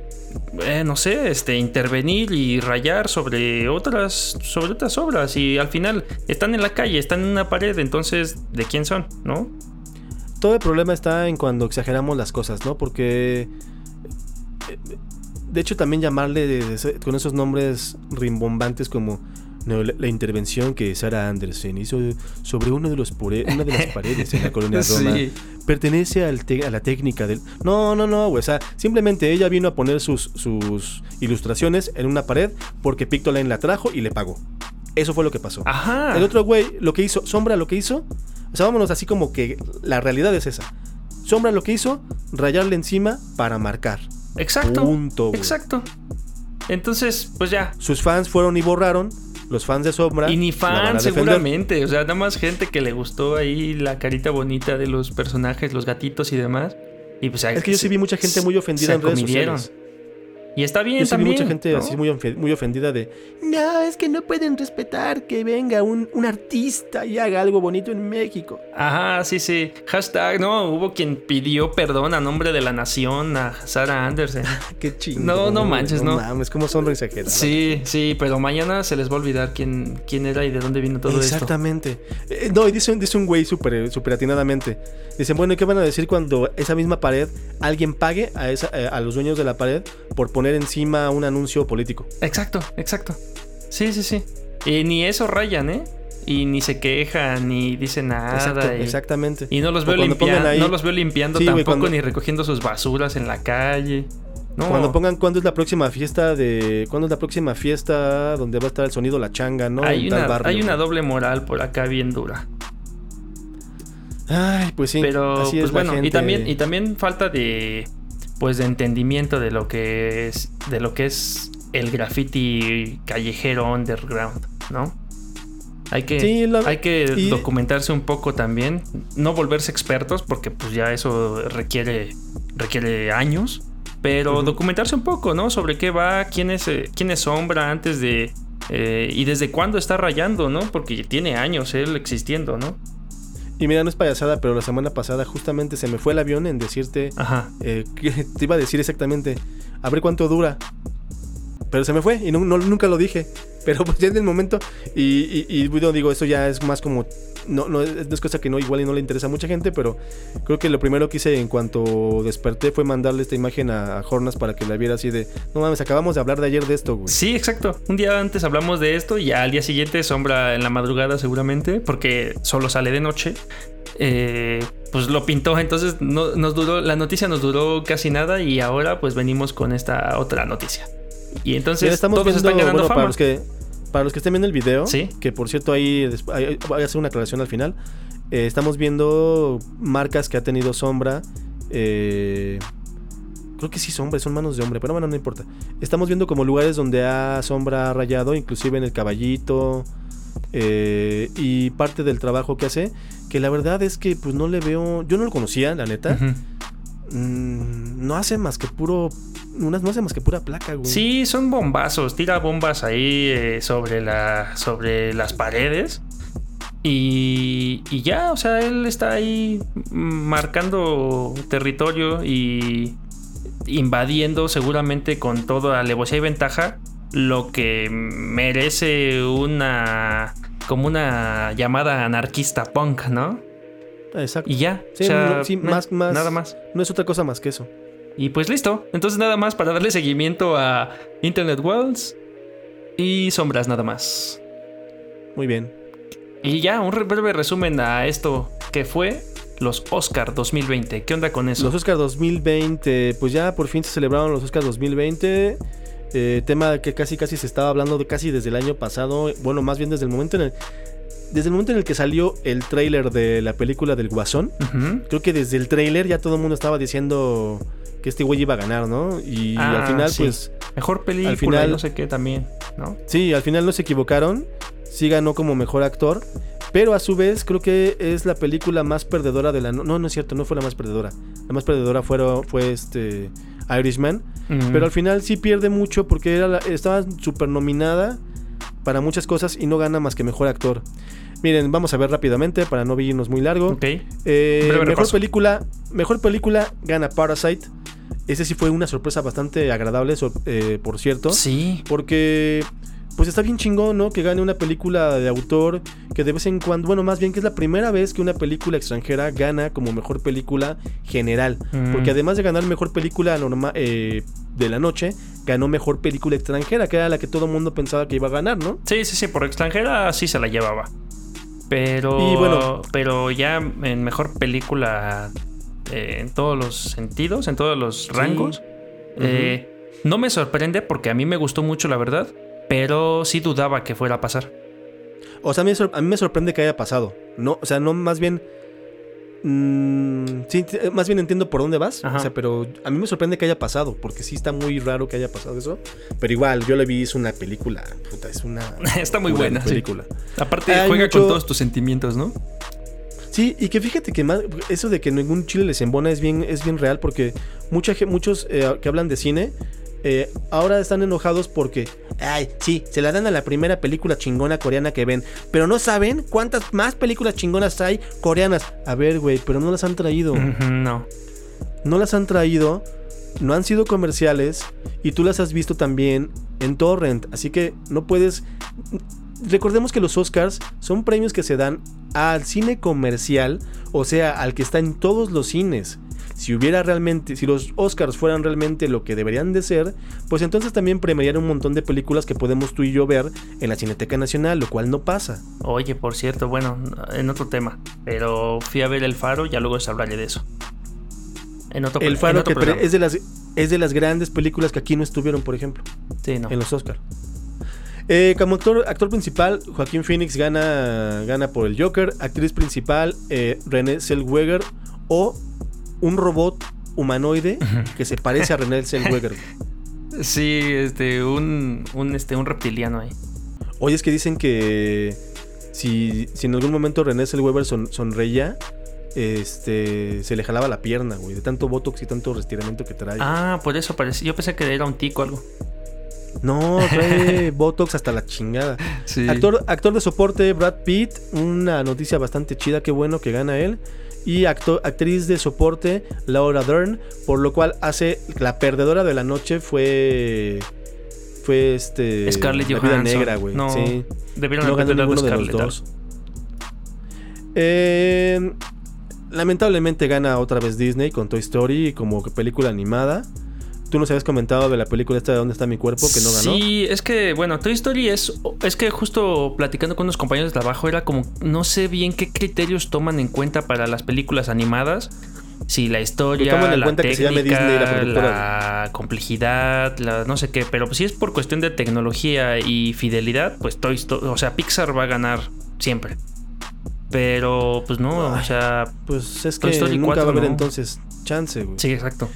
eh, no sé, este intervenir y rayar sobre otras sobre otras obras y al final están en la calle, están en una pared, entonces ¿de quién son, no? Todo el problema está en cuando exageramos las cosas, ¿no? Porque. eh, De hecho, también llamarle de- con esos nombres rimbombantes como no, la, la intervención que Sarah Anderson hizo sobre uno de los pore- una de las paredes en la colonia Roma Sí. pertenece al te- a la técnica del. No, no, no, güey. O sea, simplemente ella vino a poner sus, sus ilustraciones en una pared porque Pictoline la trajo y le pagó. Eso fue lo que pasó. Ajá. El otro güey, lo que hizo, Sombra lo que hizo, o sea, vámonos así como que la realidad es esa. Sombra lo que hizo, rayarle encima para marcar. Exacto. Punto, güey. Exacto. Entonces, pues ya. Sus fans fueron y borraron, los fans de Sombra. Y ni la van a fan, defender. seguramente. O sea, nada más gente que le gustó ahí la carita bonita de los personajes, los gatitos y demás. Y pues Es que yo sí vi mucha gente muy ofendida se en redes sociales. Y está bien Yo sí vi también. mucha gente ¿no? así muy, muy ofendida de, no, es que no pueden respetar que venga un, un artista y haga algo bonito en México. Ajá, sí, sí. Hashtag, no, hubo quien pidió perdón a nombre de la nación a Sarah Anderson. Qué chingón. No, no manches, no. mames, cómo son exagerados. Sí, sí, pero mañana se les va a olvidar quién, quién era y de dónde vino todo esto. Exactamente. Eh, no, y dice, un- dice un güey súper super atinadamente. Dicen, bueno, ¿y qué van a decir cuando esa misma pared alguien pague a, esa, eh, a los dueños de la pared por poner encima un anuncio político? Exacto, exacto. Sí, sí, sí. Y ni eso rayan, ¿eh? Y ni se quejan, ni dicen nada. Exacto, y, exactamente. y no los veo limpiando, no los veo limpiando Sí, tampoco, cuando- ni recogiendo sus basuras en la calle. No. Cuando pongan cuándo es la próxima fiesta de. ¿Cuándo es la próxima fiesta donde va a estar el sonido La Changa, no? hay En tal una, hay una doble moral por acá bien dura. Ay, pues sí. Pero, así pues es bueno, y gente. también, y también falta de pues de entendimiento de lo que es. de lo que es el graffiti callejero underground, ¿no? Hay que, Sí, la- hay que y- documentarse un poco también. No volverse expertos, porque pues ya eso requiere, requiere años. Pero documentarse un poco, ¿no? Sobre qué va, quién es, eh, quién es sombra antes de. eh, y desde cuándo está rayando, ¿no? Porque tiene años él existiendo, ¿no? Y mira, no es payasada, pero la semana pasada justamente se me fue el avión en decirte. Ajá. eh, que te iba a decir exactamente. A ver cuánto dura. Pero se me fue y no, no- nunca lo dije. Pero pues ya en el momento. Y, y, y, bueno, digo, esto ya es más como. No, no, es cosa que no igual y no le interesa a mucha gente, pero creo que lo primero que hice en cuanto desperté fue mandarle esta imagen a, Hornas para que la viera así de. No mames, acabamos de hablar de ayer de esto, güey. Sí, exacto. Un día antes hablamos de esto y al día siguiente sombra en la madrugada seguramente, porque solo sale de noche. Eh, pues lo pintó, entonces no, nos duró, la noticia nos duró casi nada y ahora pues venimos con esta otra noticia. Y entonces Mira, estamos todos viendo, están ganando bueno, fama. para los que para los que estén viendo el video, Sí. que por cierto ahí voy a hacer una aclaración al final. eh, estamos viendo marcas que ha tenido Sombra. eh, creo que sí Sombra, son manos de hombre, pero bueno, no importa. Estamos viendo como lugares donde ha Sombra rayado, inclusive en el caballito. eh, y parte del trabajo que hace, que la verdad es que pues no le veo, yo no lo conocía, la neta. Mm, no hace más que puro, no no hace más que pura placa, güey. Sí, son bombazos, tira bombas ahí eh, sobre, la, sobre las paredes. Y, y ya, o sea, él está ahí marcando territorio y invadiendo seguramente con toda alevosía y ventaja lo que merece una como una llamada anarquista punk, ¿no? Exacto. Y ya, Sí, o sea, no, sí, no- más- más- nada más. No es otra cosa más que eso. Y pues listo. Entonces nada más para darle seguimiento a Internet Worlds y sombras nada más. Muy bien. Y ya, un re- breve resumen a esto que fue los Oscar 2020. ¿Qué onda con eso? Los Oscars 2020, pues ya por fin se celebraron los Oscars 2020. eh, tema que casi casi se estaba hablando de casi desde el año pasado. Bueno, más bien desde el momento en el. Desde el momento en el que salió el tráiler de la película del Guasón. Creo que desde el tráiler ya todo el mundo estaba diciendo que este güey iba a ganar, ¿no? Y Ah, al final, sí. pues. Mejor película Al final- y no sé qué también, ¿no? Sí, al final no se equivocaron. Sí ganó como mejor actor. Pero a su vez creo que es la película más perdedora de la... No, no es cierto, no fue la más perdedora. La más perdedora fue este Irishman. Pero al final sí pierde mucho porque era la- estaba súper nominada para muchas cosas y no gana más que mejor actor. Miren, vamos a ver rápidamente para no irnos muy largo. Ok. Eh, mejor repaso. película, mejor película gana Parasite. Ese sí fue una sorpresa bastante agradable, eh, por cierto. Sí. Porque, pues está bien chingón, ¿no? Que gane una película de autor que de vez en cuando, bueno, más bien que es la primera vez que una película extranjera gana como mejor película general. Mm. Porque además de ganar mejor película eh, de la noche, ganó mejor película extranjera, que era la que todo el mundo pensaba que iba a ganar, ¿no? Sí, sí, sí, por extranjera sí se la llevaba. Pero. Y bueno. Pero ya en mejor película eh, en todos los sentidos, en todos los rangos. eh, no me sorprende porque a mí me gustó mucho, la verdad. Pero sí dudaba que fuera a pasar. O sea, a mí, me sor- a mí me sorprende que haya pasado. No, o sea, no más bien. mm, sí, t- más bien entiendo por dónde vas. Ajá. O sea, pero a mí me sorprende que haya pasado. Porque sí está muy raro que haya pasado eso. Pero igual, yo le vi, es una película. Puta, es una. Está muy buena. sí. película. Aparte, Hay juega mucho- con todos tus sentimientos, ¿no? Sí, y que fíjate que más, eso de que ningún chile les embona es bien, es bien real porque mucha, muchos eh, que hablan de cine eh, ahora están enojados porque, ay, sí, se la dan a la primera película chingona coreana que ven, pero no saben cuántas más películas chingonas hay coreanas. A ver, güey, pero no las han traído. No. No las han traído, no han sido comerciales y tú las has visto también en torrent, así que no puedes... Recordemos que los Oscars son premios que se dan al cine comercial, o sea, al que está en todos los cines. Si hubiera realmente, si los Oscars fueran realmente lo que deberían de ser, pues entonces también premiarían un montón de películas que podemos tú y yo ver en la Cineteca Nacional, lo cual no pasa. Oye, por cierto, bueno, en otro tema. Pero fui a ver El Faro, ya luego les hablaré de eso. En otro El en Faro otro que es de las es de las grandes películas que aquí no estuvieron, por ejemplo. Sí, no. en los Oscar. Eh, como actor, actor principal, Joaquín Phoenix gana, gana por el Joker. Actriz principal, eh, René Zellweger. O un robot humanoide que se parece a René Zellweger. Sí, este, un, un, este, un reptiliano ahí. Oye, es que dicen que si, si en algún momento René Zellweger son- sonreía, este, se le jalaba la pierna, güey, de tanto botox y tanto estiramiento que trae. Ah, por eso parece. Yo pensé que era un tico o algo. No, trae botox hasta la chingada. Sí. Actor, actor de soporte Brad Pitt, una noticia bastante chida, qué bueno que gana él. Y actriz de soporte Laura Dern, por lo cual hace la perdedora de la noche fue fue este Scarlett la vida Johansson. negra, güey. No, Sí. No haber ganó ninguno de los dos. Eh, lamentablemente gana otra vez Disney con Toy Story como película animada. Tú nos habías comentado de la película esta de dónde está mi cuerpo que no ganó. Sí, es que, bueno, Toy Story es. Es que justo platicando con unos compañeros de trabajo era como. No sé bien qué criterios toman en cuenta para las películas animadas. Si la historia, toman en la cuenta que se llame técnica, Disney la la complejidad, la no sé qué. Pero si es por cuestión de tecnología y fidelidad, pues Toy Story. O sea, Pixar va a ganar siempre. Pero, pues no, o sea. Pues es Toy que Story nunca va a 4 haber no. entonces chance, güey. Sí, exacto.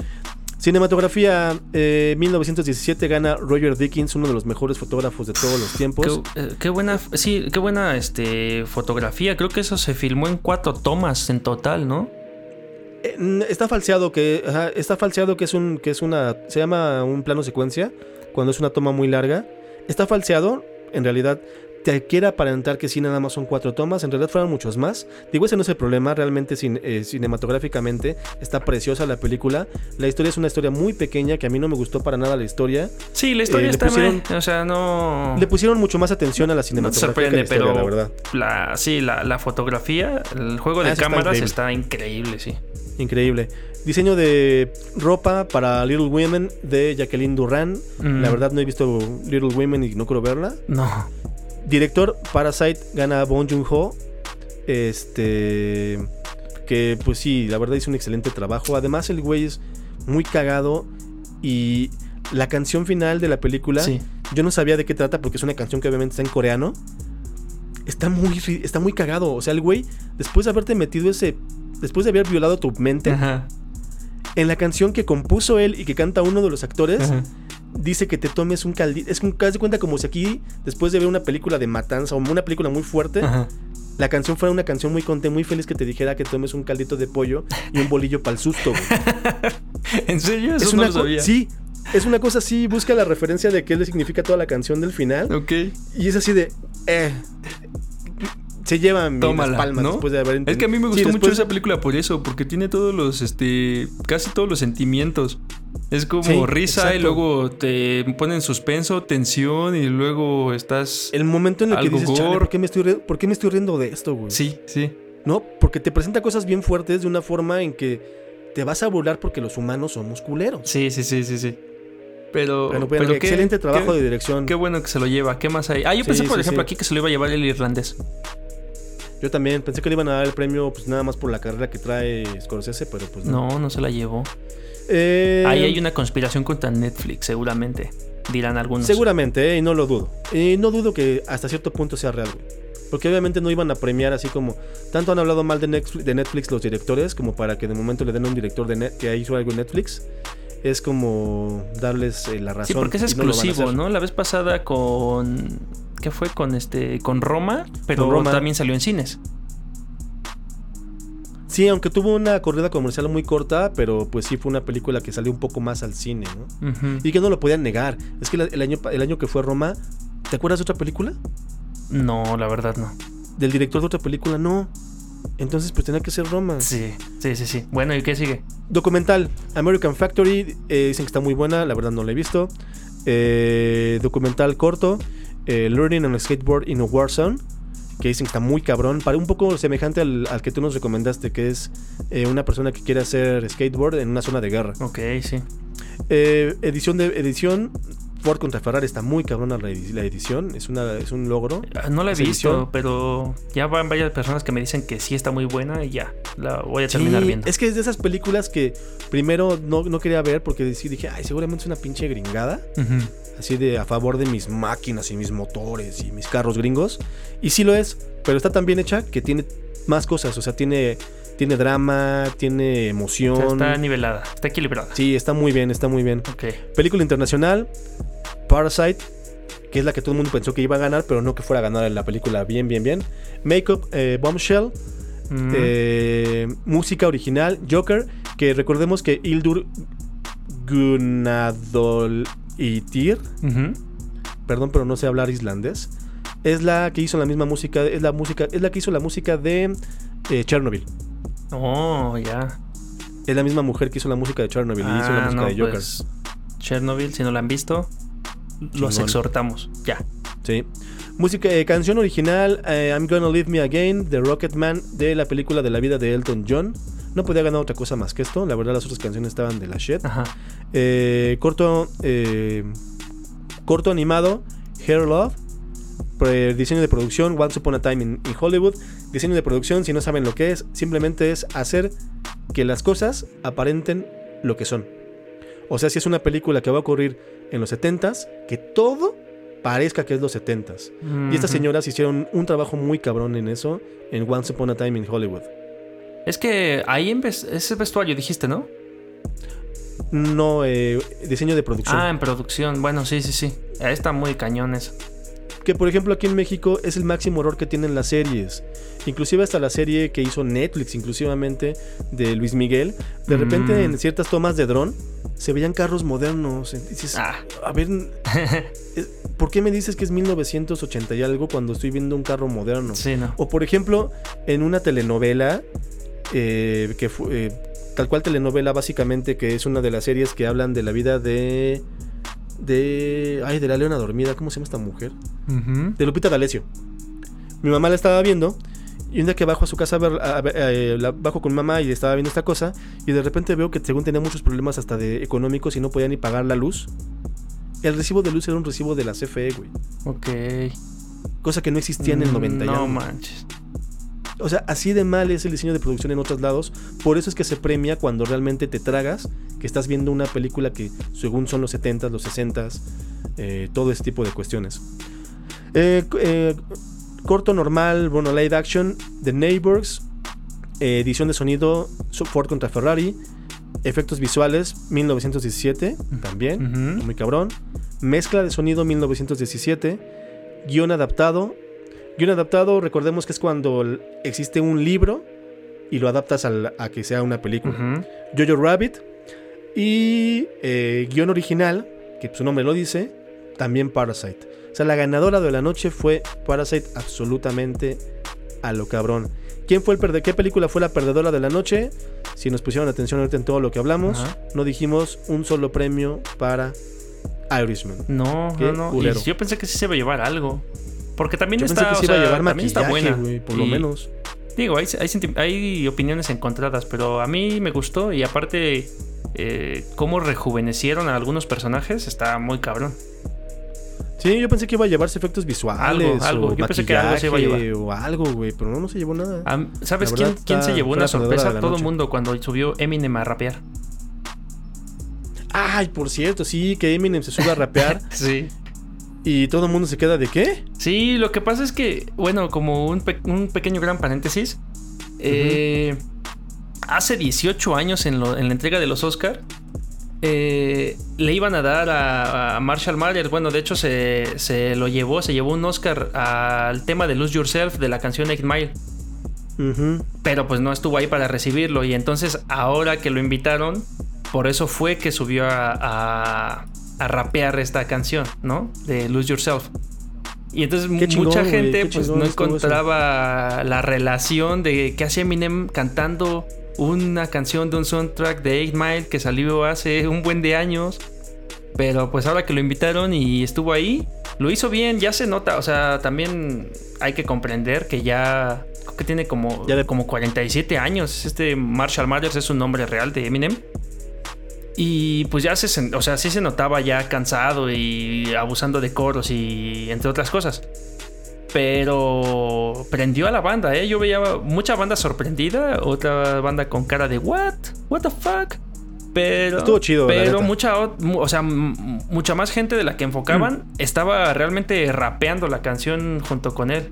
Cinematografía, eh, 1917 gana Roger Dickens, uno de los mejores fotógrafos de todos los tiempos. Qué, eh, qué buena, sí, qué buena este, fotografía. Creo que eso se filmó en cuatro tomas en total, ¿no? Eh, está falseado que ajá, está falseado que es un que es una se llama un plano secuencia cuando es una toma muy larga. Está falseado, en realidad te quiere aparentar que sí nada más son cuatro tomas, en realidad fueron muchos más. Digo, ese no es el problema, realmente cin- eh, cinematográficamente está preciosa la película. La historia es una historia muy pequeña que a mí no me gustó para nada la historia. Sí, la historia Eh, está pusieron- meh, O sea, no. Le pusieron mucho más atención a la no te cinematografía que a sorprende, la historia, pero. la verdad. la- sí, la, la fotografía, el juego Ah, de está cámaras increíble. está increíble, sí. Increíble. Diseño de ropa para Little Women de Jacqueline Durran. Mm. La verdad no he visto Little Women y no quiero verla. No. Director Parasite gana Bong Joon-ho. Este que pues sí, la verdad hizo un excelente trabajo. Además el güey es muy cagado y la canción final de la película, Sí. yo no sabía de qué trata porque es una canción que obviamente está en coreano. Está muy está muy cagado, o sea, el güey después de haberte metido ese después de haber violado tu mente, Ajá. en la canción que compuso él y que canta uno de los actores, Ajá. Dice que te tomes un caldito. Es un, haz de cuenta como si aquí, después de ver una película de matanza o una película muy fuerte, Ajá. la canción fuera una canción muy conté, muy feliz que te dijera que tomes un caldito de pollo y un bolillo para el susto. güey. ¿En serio? Eso es no una lo sabía. Sí, Es una cosa así, busca la referencia de qué le significa toda la canción del final. Ok. Y es así de. Eh, se llevan mis Tómala, palmas ¿no? después de haber Es que a mí me Sí, gustó mucho esa película por eso, porque tiene todos los, este, casi todos los sentimientos. Es como Sí, risa y luego te ponen suspenso, tensión y luego estás... El momento en el que dices, "Chale. ¿por qué, me estoy ¿por qué me estoy riendo de esto, güey? Sí, sí. ¿No? Porque te presenta cosas bien fuertes de una forma en que te vas a burlar porque los humanos somos culeros. Sí, sí, sí, sí, sí. Pero, pero, pero qué- excelente trabajo qué- de dirección. Qué bueno que se lo lleva. ¿Qué más hay? Ah, yo Sí, pensé, por sí, ejemplo, aquí que se lo iba a llevar el irlandés. Yo también pensé que le iban a dar el premio pues nada más por la carrera que trae Scorsese, pero pues no. No, no se la llevó. Eh, Ahí hay una conspiración contra Netflix, seguramente. Dirán algunos. Seguramente, eh, y no lo dudo. Y no dudo que hasta cierto punto sea real, güey. Porque obviamente no iban a premiar así como... Tanto han hablado mal de Netflix, de Netflix los directores como para que de momento le den a un director de net, que hizo algo en Netflix. Es como darles eh, la razón. Sí, porque es no exclusivo. ¿no? La vez pasada con. ¿Qué fue? Con este. Con Roma, pero Con Roma. también salió en cines. Sí, aunque tuvo una corrida comercial muy corta, pero pues sí fue una película que salió un poco más al cine, ¿no? Y que no lo podían negar. Es que el año, el año que fue Roma, ¿te acuerdas de otra película? No, la verdad no. Del director de otra película, no. Entonces pues tenía que ser Roma. Sí, sí, sí, sí. Bueno, ¿y qué sigue? Documental, American Factory, eh, dicen que está muy buena, la verdad no la he visto. Eh, documental corto, eh, Learning on a Skateboard in a War Zone, que dicen que está muy cabrón, para un poco semejante al, al que tú nos recomendaste, que es eh, una persona que quiere hacer skateboard en una zona de guerra. Ok, sí. Eh, edición de edición, Ford contra Ferrari está muy cabrona la, edi- la edición, es, una, es un logro. Ah, No la he ¿Esa visto, edición? pero ya van varias personas que me dicen que sí está muy buena y ya. La voy a terminar Sí, viendo. Es que es de esas películas que primero no, no quería ver porque dije, ay, seguramente es una pinche gringada. Ujú. así de a favor de mis máquinas y mis motores y mis carros gringos. Y sí lo es, pero está tan bien hecha que tiene más cosas, o sea, tiene, tiene drama, tiene O sea, emoción. está nivelada, está equilibrada. Sí, está muy bien, está muy bien. Ok. Película internacional, Parasite, que es la que todo el mundo pensó que iba a ganar, pero no que fuera a ganar en la película bien, bien, bien. Makeup, eh, Bombshell, Mm, eh, música original, Joker, que recordemos que Ildur Gunadol Tyr ujú. perdón, pero no sé hablar islandés. Es la que hizo la misma música, es la música, es la que hizo la música de eh, Chernobyl. Oh, ya. Es la misma mujer que hizo la música de Chernobyl y hizo la Ah, música no, de Joker. pues, Chernobyl, si no la han visto, los exhortamos. Ya. Sí. Música, eh, canción original, eh, I'm Gonna Leave Me Again, de Rocketman, de la película de la vida de Elton John. No podía ganar otra cosa más que esto. La verdad, las otras canciones estaban de la shit. Ajá. Eh, corto, corto animado, Hair Love. Diseño de producción, Once Upon a Time in, in Hollywood. Diseño de producción, si no saben lo que es, simplemente es hacer que las cosas aparenten lo que son. O sea, si es una película que va a ocurrir en los 70s, que todo parezca que es los 70s. Y estas señoras hicieron un trabajo muy cabrón en eso, en Once Upon a Time in Hollywood. Es que ahí en ves- ese vestuario dijiste, ¿no? No, eh, diseño de producción. Ah, en producción. Bueno, sí, sí, sí. Ahí está muy cañón eso. Que por ejemplo aquí en México es el máximo horror que tienen las series. Inclusive hasta la serie que hizo Netflix, inclusivamente de Luis Miguel. De repente Mm. en ciertas tomas de dron se veían carros modernos. Y dices, Ah. a ver, es- ¿por qué me dices que es 1980 y algo cuando estoy viendo un carro moderno? sí, no. O por ejemplo, en una telenovela, eh, que fue, eh, tal cual telenovela básicamente, que es una de las series que hablan de la vida de... De... Ay, de la leona dormida, ¿cómo se llama esta mujer? De Lupita D'Alessio. Mi mamá la estaba viendo y un día que bajo a su casa a ver, a ver- eh, la- bajo con mi mamá y estaba viendo esta cosa y de repente veo que según tenía muchos problemas hasta de económicos y no podía ni pagar la luz. El recibo de luz era un recibo de la CFE, güey. Ok. Cosa que no existía en el 90 y No manches. O sea, así de mal es el diseño de producción en otros lados. Por eso es que se premia cuando realmente te tragas que estás viendo una película que según son los 70s, los 60s, eh, todo ese tipo de cuestiones. Eh, eh, corto normal, bueno, live action, The Neighbors, edición de sonido, so- Ford contra Ferrari, efectos visuales, 1917, también, muy cabrón, mezcla de sonido, 1917, guion adaptado, guion adaptado, recordemos que es cuando existe un libro y lo adaptas al- a que sea una película. Jojo Rabbit, Y eh, guion original, que su nombre lo dice, también Parasite. O sea, la ganadora de la noche fue Parasite absolutamente a lo cabrón. ¿Quién fue el perde ¿Qué película fue la perdedora de la noche? Si nos pusieron atención ahorita en todo lo que hablamos, Ajá. no dijimos un solo premio para Irishman. No, no, no. Y yo pensé que sí se iba a llevar algo. Porque también Yo está, pensé que se o iba a sea, también está buena. por lo menos. Digo, hay, hay, hay opiniones encontradas, pero a mí me gustó y aparte eh, cómo rejuvenecieron a algunos personajes está muy cabrón. Sí, yo pensé que iba a llevarse efectos visuales Algo, algo. o Yo pensé que algo se iba a llevar. o algo, güey, pero no, no se llevó nada. ¿Sabes quién, quién se llevó una sorpresa? Todo el mundo cuando subió Eminem a rapear. Ay, por cierto, sí, que Eminem se sube a rapear Sí. Y todo el mundo se queda de qué? Sí, lo que pasa es que, bueno, como un, pe- un pequeño gran paréntesis, eh, hace 18 años en, lo- en la entrega de los Oscar, eh, le iban a dar a, a Marshall Mathers, bueno, de hecho se, se lo llevó, se llevó un Oscar al tema de Lose Yourself de la canción Eight Mile, pero pues no estuvo ahí para recibirlo. Y entonces ahora que lo invitaron, por eso fue que subió a, a- a rapear esta canción, ¿no? De Lose Yourself. Y entonces chingón, mucha gente pues no eso. encontraba la relación de que hacía Eminem cantando una canción de un soundtrack de 8 Mile que salió hace un buen de años. Pero pues ahora que lo invitaron y estuvo ahí, lo hizo bien, ya se nota, o sea, también hay que comprender que ya creo que tiene como, Ya de- como 47 años. Este Marshall Mathers es un nombre real de Eminem. Y pues ya se, o sea, sí se notaba ya cansado y abusando de coros y entre otras cosas. Pero prendió a la banda, ¿eh? Yo veía mucha banda sorprendida, otra banda con cara de ¿What? ¿What the fuck? Pero, Estuvo chido, pero mucha, o- sea, mucha más gente de la que enfocaban Mm. estaba realmente rapeando la canción junto con él.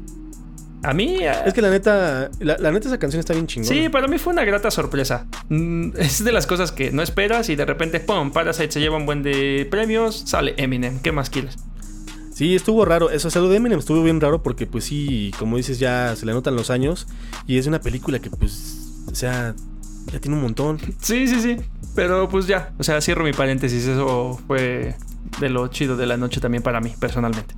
A mí, Es que la neta, la, la neta esa canción está bien chingona. Sí, para mí fue una grata sorpresa. Mm, Es de las cosas que no esperas y de repente, ¡pum! Parasite se lleva un buen de premios, sale Eminem. ¿Qué más quieres? Sí, estuvo raro. Eso, o sea, lo de Eminem estuvo bien raro porque, pues sí, como dices, ya se le notan los años. Y es una película que, pues, o sea, ya tiene un montón. Sí, sí, sí. Pero pues ya, o sea, cierro mi paréntesis. Eso fue de lo chido de la noche también para mí, personalmente.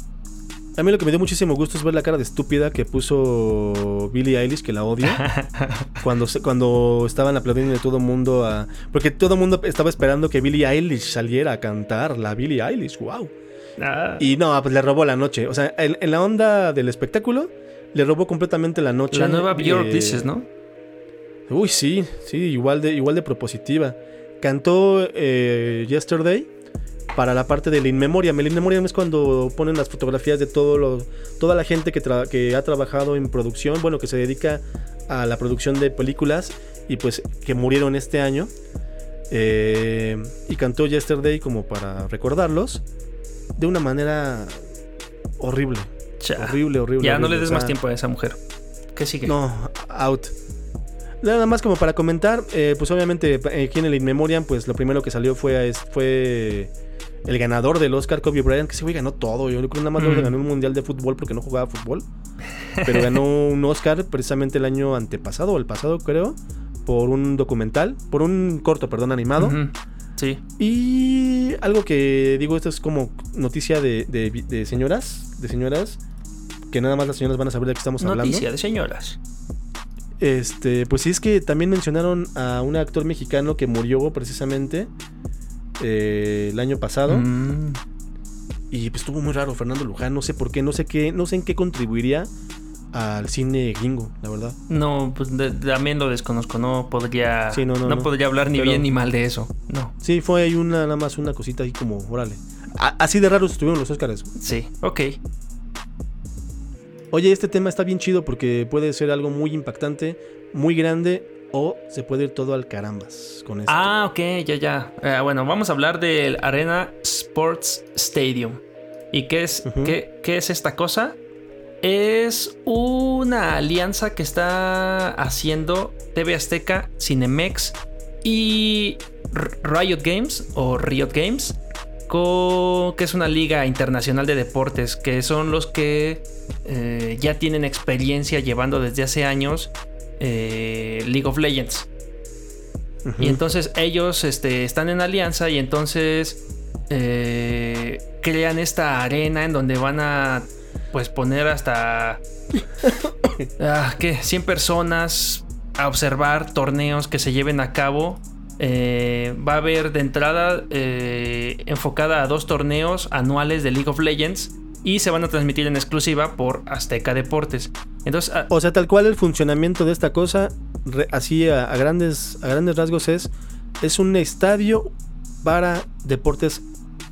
A mí lo que me dio muchísimo gusto es ver la cara de estúpida que puso Billie Eilish, que la odio. cuando, se- cuando estaban aplaudiendo de todo el mundo a... Porque todo el mundo estaba esperando que Billie Eilish saliera a cantar, la Billie Eilish, wow. Ah, Y no, pues le robó la noche. O sea, en, en la onda del espectáculo, le robó completamente la noche. la nueva Björk eh, dices, ¿no? Uy, sí, sí, igual de, igual de propositiva. Cantó eh, Yesterday para la parte del In Memoriam. El In Memoriam es cuando ponen las fotografías de todo lo, toda la gente que, tra- que ha trabajado en producción, bueno, que se dedica a la producción de películas y pues que murieron este año. Eh, y cantó Yesterday como para recordarlos de una manera horrible. Cha. Horrible, horrible. Ya no le des o más tiempo a esa mujer. ¿Qué sigue? no, out. Nada más como para comentar, eh, pues obviamente eh, aquí en el In Memoriam, pues lo primero que salió fue, fue el ganador del Oscar, Kobe Bryant, que ese güey ganó todo. Yo creo que nada más Mm. lo ganó un mundial de fútbol porque no jugaba fútbol. Pero ganó un Oscar precisamente el año antepasado, o el pasado creo, por un documental, por un corto, perdón, animado. Sí. Y algo que digo, esto es como noticia de, de- de señoras, de señoras, que nada más las señoras van a saber de qué estamos hablando. Noticia de señoras. Este, pues sí es que también mencionaron a un actor mexicano que murió precisamente eh, el año pasado. Mm. Y pues estuvo muy raro, Fernando Luján. No sé por qué, no sé qué, no sé en qué contribuiría al cine gringo, la verdad. No, pues de- también lo desconozco. No podría. Sí, no, no, no. podría hablar ni Pero- bien ni mal de eso. No. Sí, fue ahí una, nada más una cosita ahí como, órale. A- así de raros estuvieron los Oscars. Sí, ok. Oye, este tema está bien chido porque puede ser algo muy impactante, muy grande, o se puede ir todo al carambas con esto. Ah, ok, ya, ya. Eh, bueno, vamos a hablar del Arena Sports Stadium. ¿Y qué es, qué, qué es esta cosa? Es una alianza que está haciendo TV Azteca, Cinemex y Riot Games o Riot Games, que es una liga internacional de deportes, que son los que eh, ya tienen experiencia llevando desde hace años eh, League of Legends. Y entonces ellos este, están en alianza y entonces eh, crean esta arena en donde van a pues poner hasta ah, ¿qué? 100 personas a observar torneos que se lleven a cabo. Eh, va a haber de entrada eh, enfocada a dos torneos anuales de League of Legends y se van a transmitir en exclusiva por Azteca Deportes. Entonces, o sea, tal cual el funcionamiento de esta cosa, así a, grandes, a grandes rasgos es, es un estadio para deportes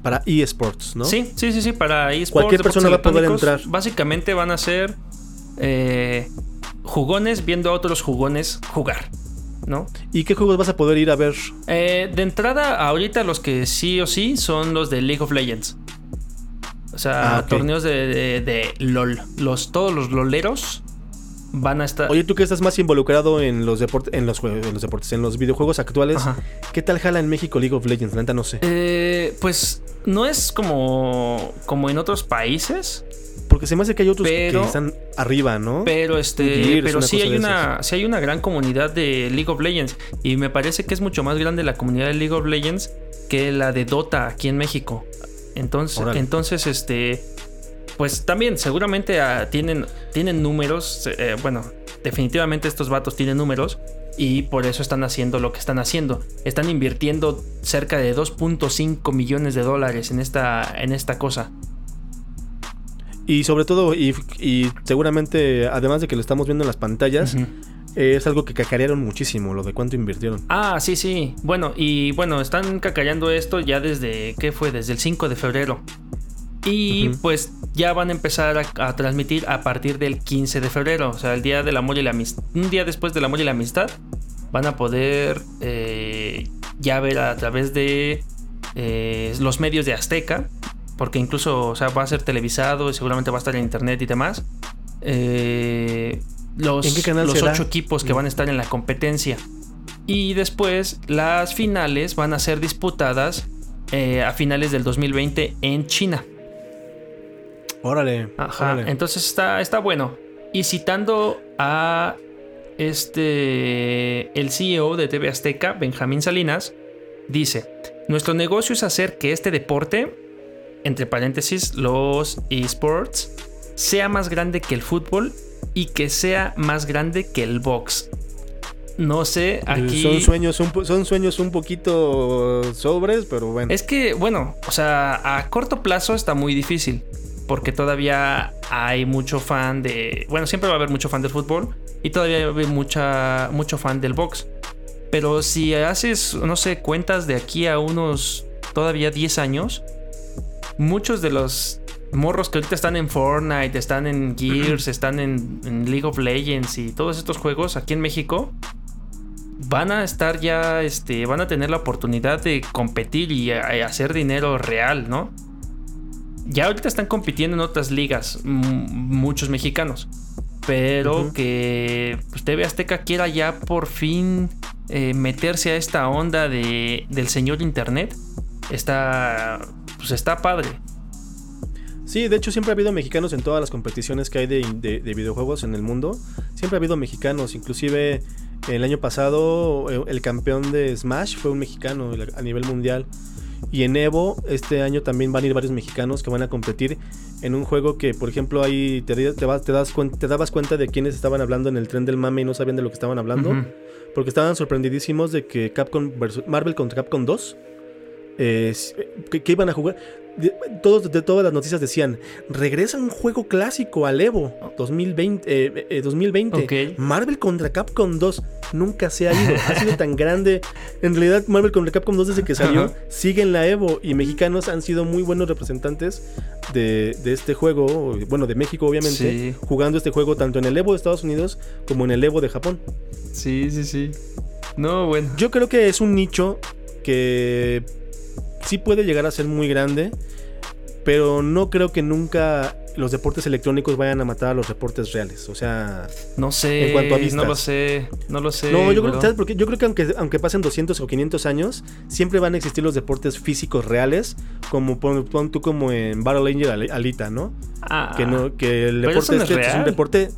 para eSports, ¿no? Sí, sí, sí, sí, para eSports. Cualquier persona va a poder entrar. Básicamente van a ser eh, jugones viendo a otros jugones jugar. ¿No? ¿Y qué juegos vas a poder ir a ver? Eh, de entrada, ahorita los que sí o sí son los de League of Legends. O sea, ah, torneos de, LOL. Los, todos los loleros van a estar. Oye, tú que estás más involucrado en los deportes, en los, en los deportes, en los videojuegos actuales, ¿qué tal jala en México League of Legends? Neta, no sé. Eh, pues no es como, como en otros países. Porque se me hace que hay otros que están arriba, ¿no? Pero este, pero sí hay una, sí hay una gran comunidad de League of Legends y me parece que es mucho más grande la comunidad de League of Legends que la de Dota aquí en México. Entonces, entonces, este, pues también seguramente ah, tienen, tienen números, eh, bueno, definitivamente estos vatos tienen números y por eso están haciendo lo que están haciendo. Están invirtiendo cerca de 2.5 millones de dólares en esta, en esta cosa. Y sobre todo, y, seguramente, además de que lo estamos viendo en las pantallas, es algo que cacarearon muchísimo, lo de cuánto invirtieron. Ah, sí, sí. Bueno, y bueno, están cacareando esto ya desde, ¿qué fue? Desde el 5 de febrero. Y pues ya van a empezar a, transmitir a partir del 15 de febrero, o sea, el día del amor y la amistad. Un día después del amor y la amistad, van a poder eh, ya ver a través de eh, los medios de Azteca, porque incluso o sea, va a ser televisado y seguramente va a estar en internet y demás. Eh, los, los ocho equipos que van a estar en la competencia. Y después las finales van a ser disputadas eh, a finales del 2020 en China. Órale. Ajá. Entonces está, está bueno. Y citando a este el CEO de TV Azteca, Benjamín Salinas, dice: Nuestro negocio es hacer que este deporte, entre paréntesis, los esports, sea más grande que el fútbol y que sea más grande que el box. No sé, aquí. Son sueños, un, son sueños un poquito sobres, pero bueno. Es que, bueno, o sea, a corto plazo está muy difícil. Porque todavía hay mucho fan de. Bueno, siempre va a haber mucho fan del fútbol. Y todavía hay mucha, mucho fan del box. Pero si haces, no sé, cuentas de aquí a unos todavía 10 años, muchos de los morros que ahorita están en Fortnite, están en Gears, están en, League of Legends y todos estos juegos aquí en México van a estar ya, este, van a tener la oportunidad de competir y hacer dinero real, ¿no? Ya ahorita están compitiendo en otras ligas, muchos mexicanos, pero que pues, TV Azteca quiera ya por fin eh, meterse a esta onda de, del señor Internet, está, pues está padre. Sí, de hecho siempre ha habido mexicanos en todas las competiciones que hay de, videojuegos en el mundo. Siempre ha habido mexicanos, inclusive el año pasado eh, el campeón de Smash fue un mexicano a nivel mundial. Y en Evo este año también van a ir varios mexicanos que van a competir en un juego que, por ejemplo, ahí te, te, te, das te dabas cuenta de quiénes estaban hablando en el tren del mame y no sabían de lo que estaban hablando. Porque estaban sorprendidísimos de que Capcom Marvel contra Capcom 2 eh, que, iban a jugar de, todos, de todas las noticias decían, regresa un juego clásico al Evo 2020. 2020. Eh, eh, Marvel contra Capcom 2 nunca se ha ido. Ha sido tan grande. En realidad, Marvel contra Capcom 2 desde que salió sigue en la Evo y mexicanos han sido muy buenos representantes de, este juego. Bueno, de México, obviamente, jugando este juego tanto en el Evo de Estados Unidos como en el Evo de Japón. Sí, sí, sí. No, bueno. Yo creo que es un nicho que sí puede llegar a ser muy grande, pero no creo que nunca los deportes electrónicos vayan a matar a los deportes reales. O sea, no sé, en cuanto a no lo sé, no lo sé. No, yo creo, yo creo que aunque, aunque pasen 200 o 500 años, siempre van a existir los deportes físicos reales, como pon, tú como en Battle Angel Alita, ¿no? Ah, que no que el deporte este es un deporte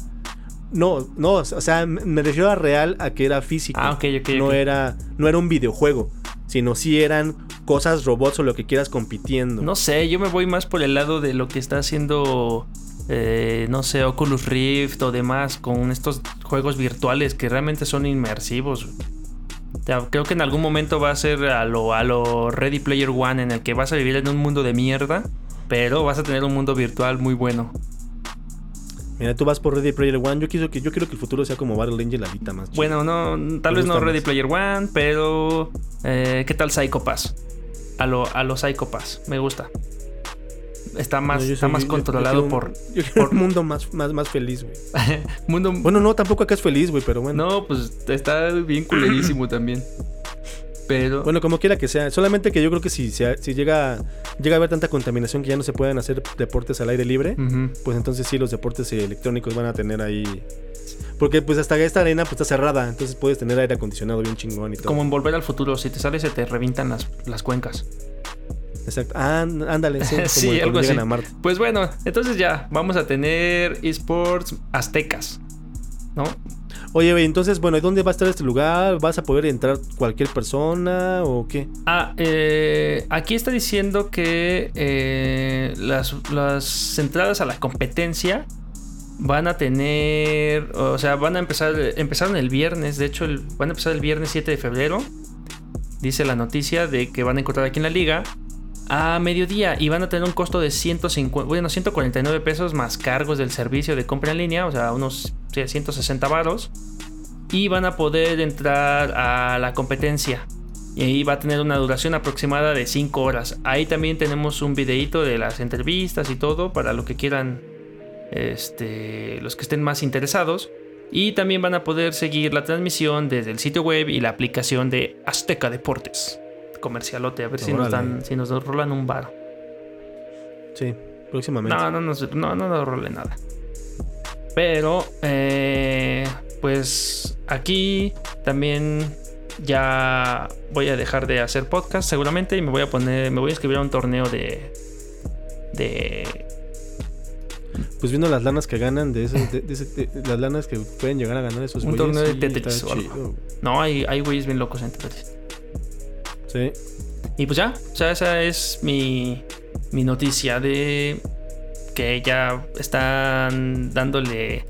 No, no, o sea, me refiero a real a que era físico. Ah, ok, ok. no era no era un videojuego, sino sí eran cosas robots o lo que quieras compitiendo. No sé, yo me voy más por el lado de lo que está haciendo, eh, no sé, Oculus Rift o demás con estos juegos virtuales que realmente son inmersivos. O sea, creo que en algún momento va a ser a lo, a lo Ready Player One en el que vas a vivir en un mundo de mierda, pero vas a tener un mundo virtual muy bueno. Mira, tú vas por Ready Player One. Yo quiero que yo quiero que el futuro sea como Battle Angel Alita más. chido. Bueno, no, tal Me vez no Ready más. Player One, pero eh, ¿qué tal Psycho Pass? A lo, a los Psycho Pass, me gusta. Está más, No, está más yo- yo controlado un- por un mundo más, más, más feliz, güey. mundo. Bueno, no, tampoco acá es feliz, güey, pero bueno. No, pues está bien culerísimo también. Pero Bueno, como quiera que sea. Solamente que yo creo que si, llega, llega a haber tanta contaminación que ya no se pueden hacer deportes al aire libre, pues entonces sí los deportes electrónicos van a tener ahí. Porque pues hasta esta arena pues está cerrada, entonces puedes tener aire acondicionado bien chingón y todo. como en volver al futuro, si te sales se te revientan las, las cuencas. Exacto. Ah, ándale, sí, como Sí, cuando algo así. a Marte. Pues bueno, entonces ya, vamos a tener esports aztecas. ¿No? Oye, entonces, bueno, ¿y dónde va a estar este lugar? ¿Vas a poder entrar cualquier persona o qué? Ah, eh, aquí está diciendo que eh, las, las entradas a la competencia van a tener, o sea, van a empezar, empezaron el viernes, de hecho, el- van a empezar el viernes 7 de febrero. Dice la noticia de que van a encontrar aquí en la liga a mediodía y van a tener un costo de 150, bueno, 149 pesos más cargos del servicio de compra en línea, o sea, unos sí, 160 varos. Y van a poder entrar a la competencia. Y ahí va a tener una duración aproximada de 5 horas. Ahí también tenemos un videito de las entrevistas y todo para lo que quieran este, los que estén más interesados. Y también van a poder seguir la transmisión desde el sitio web y la aplicación de Azteca Deportes. Comercialote, a ver si nos, dan, si nos rolan un bar. Sí, próximamente. No, no, no, no, no nos role nada. Pero, eh, pues aquí también ya voy a dejar de hacer podcast seguramente y me voy a poner, me voy a inscribir a un torneo de, de, Pues viendo las lanas que ganan de, de- las lanas que pueden llegar a ganar esos Un torneo de Tetris no, hay, hay güeyes bien locos en Tetris. Sí. Y pues ya, o sea, esa es mi, mi noticia de que ya están dándole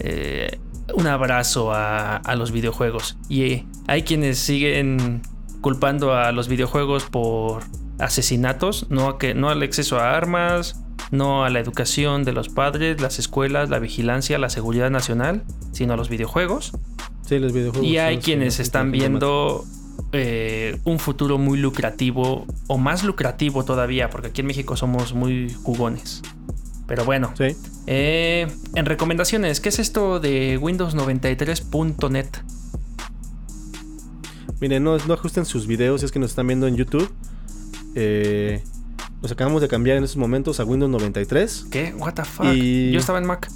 eh, un abrazo a, a los videojuegos. Y eh, hay quienes siguen culpando a los videojuegos por asesinatos, no, a que, no al exceso a armas, no a la educación de los padres, las escuelas, la vigilancia, la seguridad nacional, sino a los videojuegos. Sí, los videojuegos. Y hay quienes están viendo eh, un futuro muy lucrativo o más lucrativo todavía, porque aquí en México somos muy jugones. Pero bueno, Sí. eh, en recomendaciones, ¿qué es esto de Windows 93.net? Miren, no, no ajusten sus videos, es que nos están viendo en YouTube. Eh, los acabamos de cambiar en estos momentos a Windows 93. ¿Qué? ¿What the fuck? Y- Yo estaba en Mac.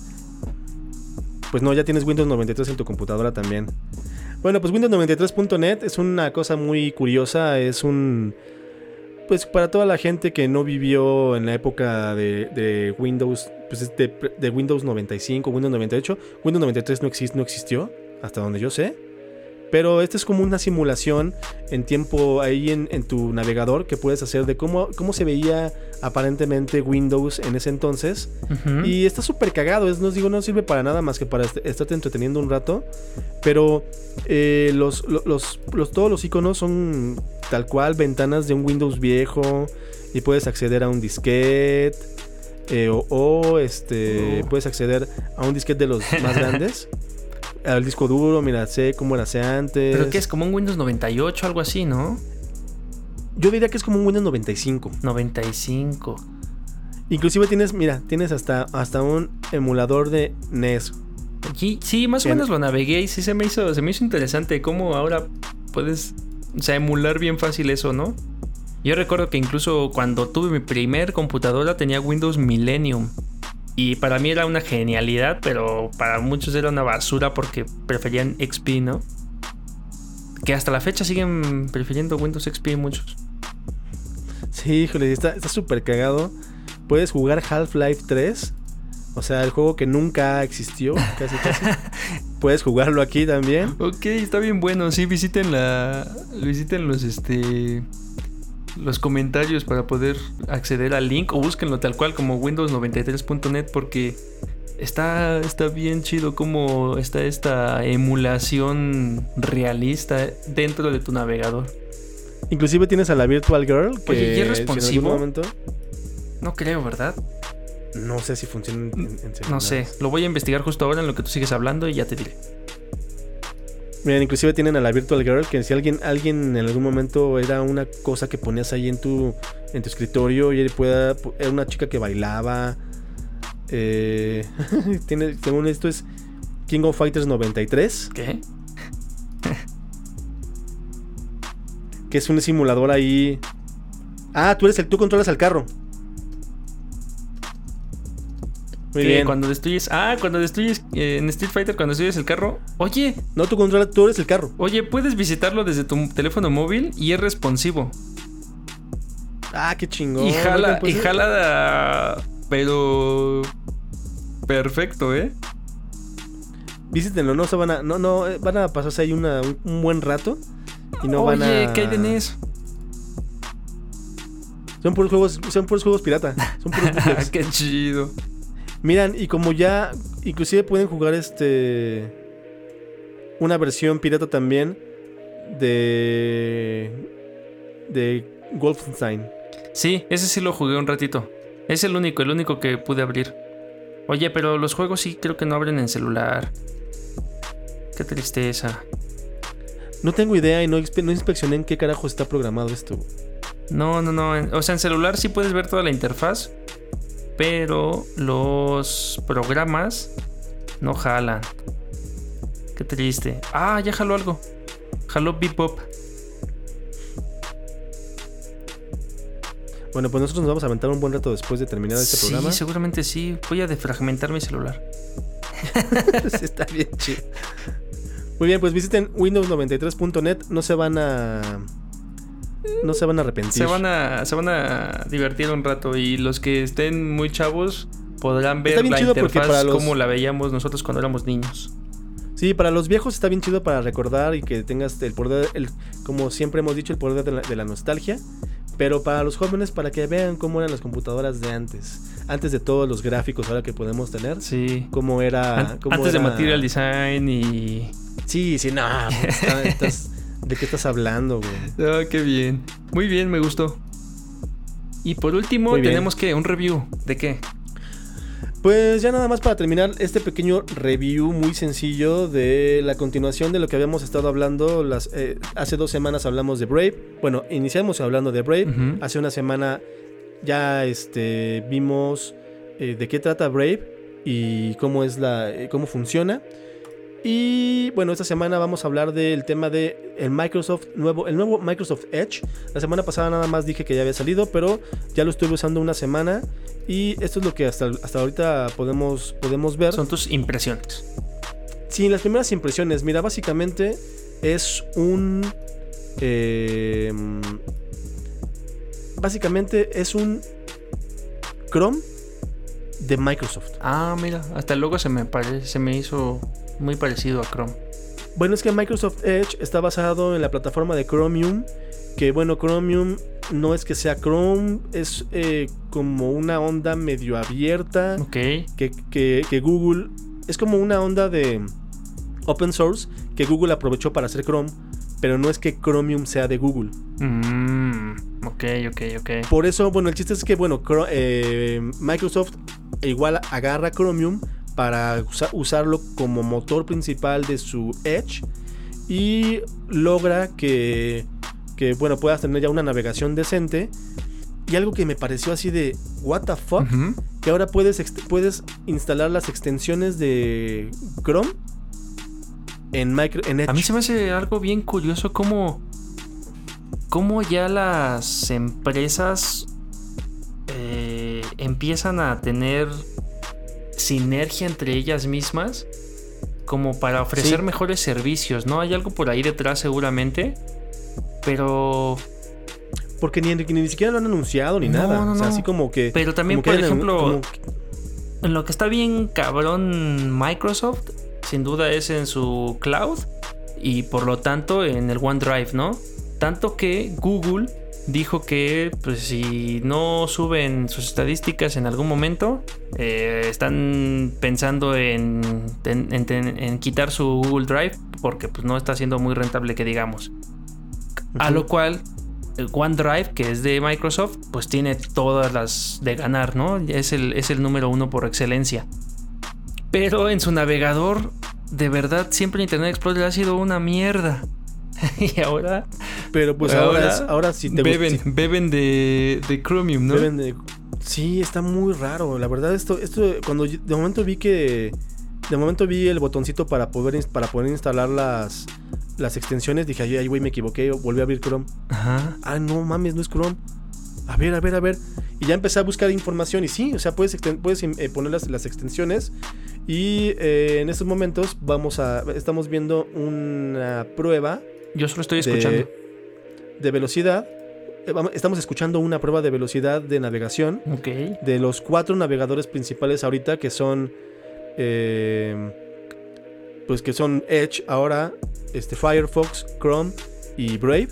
Pues no, ya tienes Windows 93 en tu computadora también. Bueno, pues Windows 93.net es una cosa muy curiosa, es un... Pues para toda la gente que no vivió en la época de, de Windows, pues es de, de Windows 95, Windows 98, Windows 93 no, exist, no existió, hasta donde yo sé. Pero esta es como una simulación en tiempo ahí en, en tu navegador que puedes hacer de cómo, cómo se veía aparentemente Windows en ese entonces. Y está súper cagado, es, no digo, no sirve para nada más que para est- estarte entreteniendo un rato. Pero eh, los, lo- los, los- todos los iconos son tal cual ventanas de un Windows viejo. Y puedes acceder a un disquete. eh, o, o, este Oh. puedes acceder a un disquete de los más grandes. Al disco duro, mira, sé cómo era sé antes. Pero que es como un Windows 98, algo así, ¿no? Yo diría que es como un Windows 95. 95. Inclusive tienes, mira, tienes hasta, hasta un emulador de NES. Sí, más o menos lo navegué y sí se me hizo, se me hizo interesante cómo ahora puedes, o sea, emular bien fácil eso, ¿no? Yo recuerdo que incluso cuando tuve mi primer computadora tenía Windows Millennium. Y para mí era una genialidad, pero para muchos era una basura porque preferían XP, ¿no? Que hasta la fecha siguen prefiriendo Windows XP muchos. Sí, híjole, está está súper cagado. Puedes jugar Half-Life 3 O sea, el juego que nunca existió, casi casi. Puedes jugarlo aquí también. Ok, está bien bueno. Sí, visiten la. Visiten los este. Los comentarios para poder acceder al link. O búsquenlo tal cual como Windows93.net. Porque está, está bien chido como está esta emulación realista dentro de tu navegador. Inclusive tienes a la Virtual Girl. Que Oye, ¿y es si en algún responsivo? momento- No creo, ¿verdad? no sé si funciona en, en- No sé. Lo voy a investigar justo ahora en lo que tú sigues hablando y ya te diré. Miren, inclusive tienen a la Virtual Girl, que si alguien, alguien en algún momento era una cosa que ponías ahí en tu, en tu escritorio y pueda, era una chica que bailaba. Eh, tiene, según esto es King of Fighters 93, ¿Qué? que es un simulador ahí. Ah, tú eres el, tú controlas el carro. Muy bien. Cuando destruyes. Ah, cuando destruyes. eh, en Street Fighter, cuando destruyes el carro. Oye, No, tú controlas, tú eres el carro. oye, puedes visitarlo desde tu teléfono móvil y es responsivo. Ah, qué chingón. y jala, Pues, y jala. Pero. Perfecto, ¿eh? Visítenlo, no se van a, no, no, eh, van a pasarse ahí una- un, buen rato y no Oye, van a. ¿qué hay de NES? Son puros juegos, son puros juegos pirata. Son puros. Qué chido. Miran, y como ya, inclusive pueden jugar este, una versión pirata también de, de Wolfenstein. Sí, ese sí lo jugué un ratito. Es el único, el único que pude abrir. Oye, pero los juegos sí creo que no abren en celular. Qué tristeza. No tengo idea y no, inspe- no inspeccioné en qué carajo está programado esto. No, no, no. O sea, en celular sí puedes ver toda la interfaz. Pero los programas no jalan. Qué triste. Ah, ya jaló algo. Jaló Bebop. Bueno, pues nosotros nos vamos a aventar un buen rato después de terminar este sí, programa. seguramente sí. Voy a defragmentar mi celular. Sí, está bien chido. Muy bien, pues visiten windows93.net. No se van a. No se van a arrepentir. Se van a, se van a divertir un rato y los que estén muy chavos podrán ver la interfaz los- como la veíamos nosotros cuando éramos niños. Sí, para los viejos está bien chido para recordar y que tengas el poder, el, como siempre hemos dicho, el poder de la, de la nostalgia. Pero para los jóvenes, para que vean cómo eran las computadoras de antes. Antes de todos los gráficos ahora que podemos tener. Sí. Cómo era. An- cómo Antes de Material Design y... Sí, sí, no. pues, estás- ¿De qué estás hablando, güey? Ah, qué bien. Muy bien, me gustó. Y por último, tenemos que un review. ¿De qué? Pues ya nada más para terminar este pequeño review muy sencillo de la continuación de lo que habíamos estado hablando. Las, eh, hace dos semanas hablamos de Brave. Bueno, iniciamos hablando de Brave. Hace una semana ya este, vimos eh, de qué trata Brave y cómo es la eh, cómo funciona. Y bueno, esta semana vamos a hablar del tema de el Microsoft nuevo, el nuevo Microsoft Edge. La semana pasada nada más dije que ya había salido, pero ya lo estuve usando una semana y esto es lo que hasta, hasta ahorita podemos, podemos ver. Son tus impresiones. Sí, las primeras impresiones. Mira, básicamente es un. eh, básicamente es un Chrome de Microsoft. Ah, mira, hasta el logo se me, pare- se me hizo muy parecido a Chrome. Bueno, es que Microsoft Edge está basado en la plataforma de Chromium. Que bueno, Chromium no es que sea Chrome, es eh, como una onda medio abierta. Ok. que, que- que Google es como una onda de open source que Google aprovechó para hacer Chrome, pero no es que Chromium sea de Google. Mm, ok, ok, ok. Por eso, bueno, el chiste es que, bueno, eh, Microsoft igual agarra Chromium para usa- usarlo como motor principal de su Edge y logra que, que, bueno, puedas tener ya una navegación decente. Y algo que me pareció así de, ¿What the fuck? Que ahora puedes, puedes instalar las extensiones de Chrome en, micro, en Edge. A mí se me hace algo bien curioso cómo, cómo ya las empresas eh, empiezan a tener sinergia entre ellas mismas como para ofrecer Sí. mejores servicios, ¿no? Hay algo por ahí detrás seguramente, pero Porque ni, ni, ni siquiera lo han anunciado ni No, nada. no, o sea, así como que. Pero también, por ejemplo, como- en lo que está bien cabrón Microsoft, sin duda es en su cloud y por lo tanto en el OneDrive, ¿no? Tanto que Google dijo que pues, si no suben sus estadísticas en algún momento, eh, están pensando en, en, quitar su Google Drive porque pues, no está siendo muy rentable que digamos. A lo cual el OneDrive, que es de Microsoft, pues tiene todas las de ganar, ¿no? Es el, es el número uno por excelencia. Pero en su navegador, de verdad, siempre Internet Explorer ha sido una mierda. y ahora. Pero pues ahora, ahora, sí te beben, beben de, de Chromium, ¿no? Beben de, sí, está muy raro. La verdad, esto, esto, cuando de momento vi que. De momento vi el botoncito para poder, para poder instalar las, las extensiones, dije, ay, güey, me equivoqué, volví a abrir Chrome. Ajá. Ah, no mames, no es Chrome. A ver, a ver, a ver. Y ya empecé a buscar información y sí, o sea, puedes, puedes eh, poner las, las, extensiones. Y eh, en estos momentos vamos a, estamos viendo una prueba. Yo solo estoy escuchando. De, velocidad. Eh, estamos escuchando una prueba de velocidad de navegación. Ok. De los cuatro navegadores principales ahorita que son... pues que son Edge ahora, este, Firefox, Chrome y Brave.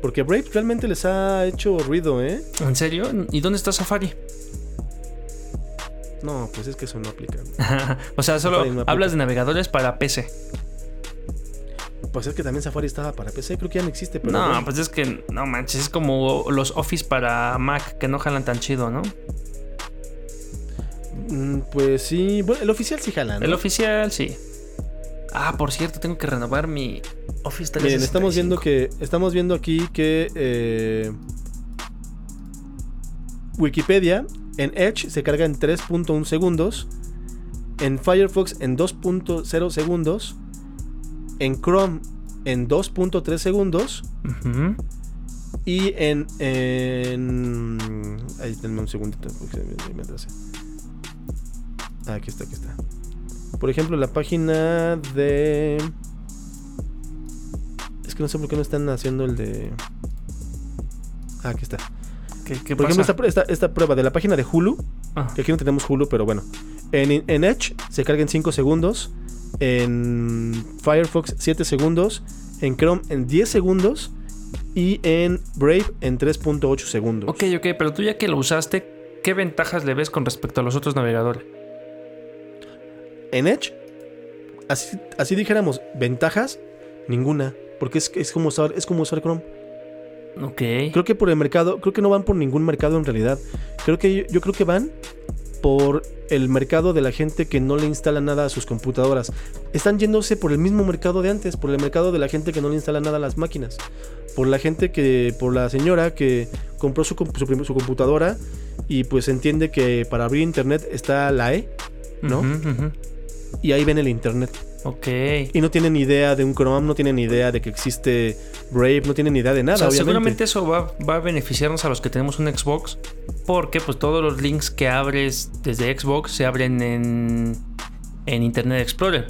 Porque Brave realmente les ha hecho ruido, ¿eh? ¿En serio? ¿Y dónde está Safari? No, pues es que eso no aplica. o sea, solo hablas de navegadores para PC. Pues es que también Safari estaba para PC, creo que ya no existe. Pero no, pues es que, no manches, es como los Office para Mac que no jalan tan chido, ¿no? Mm, pues sí, bueno, el oficial sí jala, ¿no? El oficial sí. Ah, por cierto, tengo que renovar mi Office 365. Miren, estamos viendo que estamos viendo aquí que eh, Wikipedia en Edge se carga en 3.1 segundos, en Firefox en 2.0 segundos, en Chrome en 2.3 segundos y en, en ahí tenme un segundito aquí está, aquí está. Por ejemplo, la página de. Es que no sé por qué no están haciendo el de. Ah, aquí está. ¿Qué, por ejemplo, esta, prueba de la página de Hulu. Ah. Que aquí no tenemos Hulu, pero bueno. En, en Edge se carga en 5 segundos. En Firefox 7 segundos. En Chrome en 10 segundos. Y en Brave en 3.8 segundos. Ok, ok, pero tú ya que lo usaste, ¿qué ventajas le ves con respecto a los otros navegadores? En Edge, así, así dijéramos, ventajas, ninguna. Porque es, es, como usar, es como usar Chrome. Ok. Creo que por el mercado, creo que no van por ningún mercado en realidad. Creo que yo, creo que van por el mercado de la gente que no le instala nada a sus computadoras. Están yéndose por el mismo mercado de antes, por el mercado de la gente que no le instala nada a las máquinas. Por la gente que, por la señora que compró su, su, computadora y pues entiende que para abrir internet está la E, ¿no? y ahí ven el internet. Ok. Y no tienen idea de un Chrome, no tienen idea de que existe Brave, no tienen idea de nada. seguramente eso va, a beneficiarnos a los que tenemos un Xbox, porque pues todos los links que abres desde Xbox se abren en, en Internet Explorer.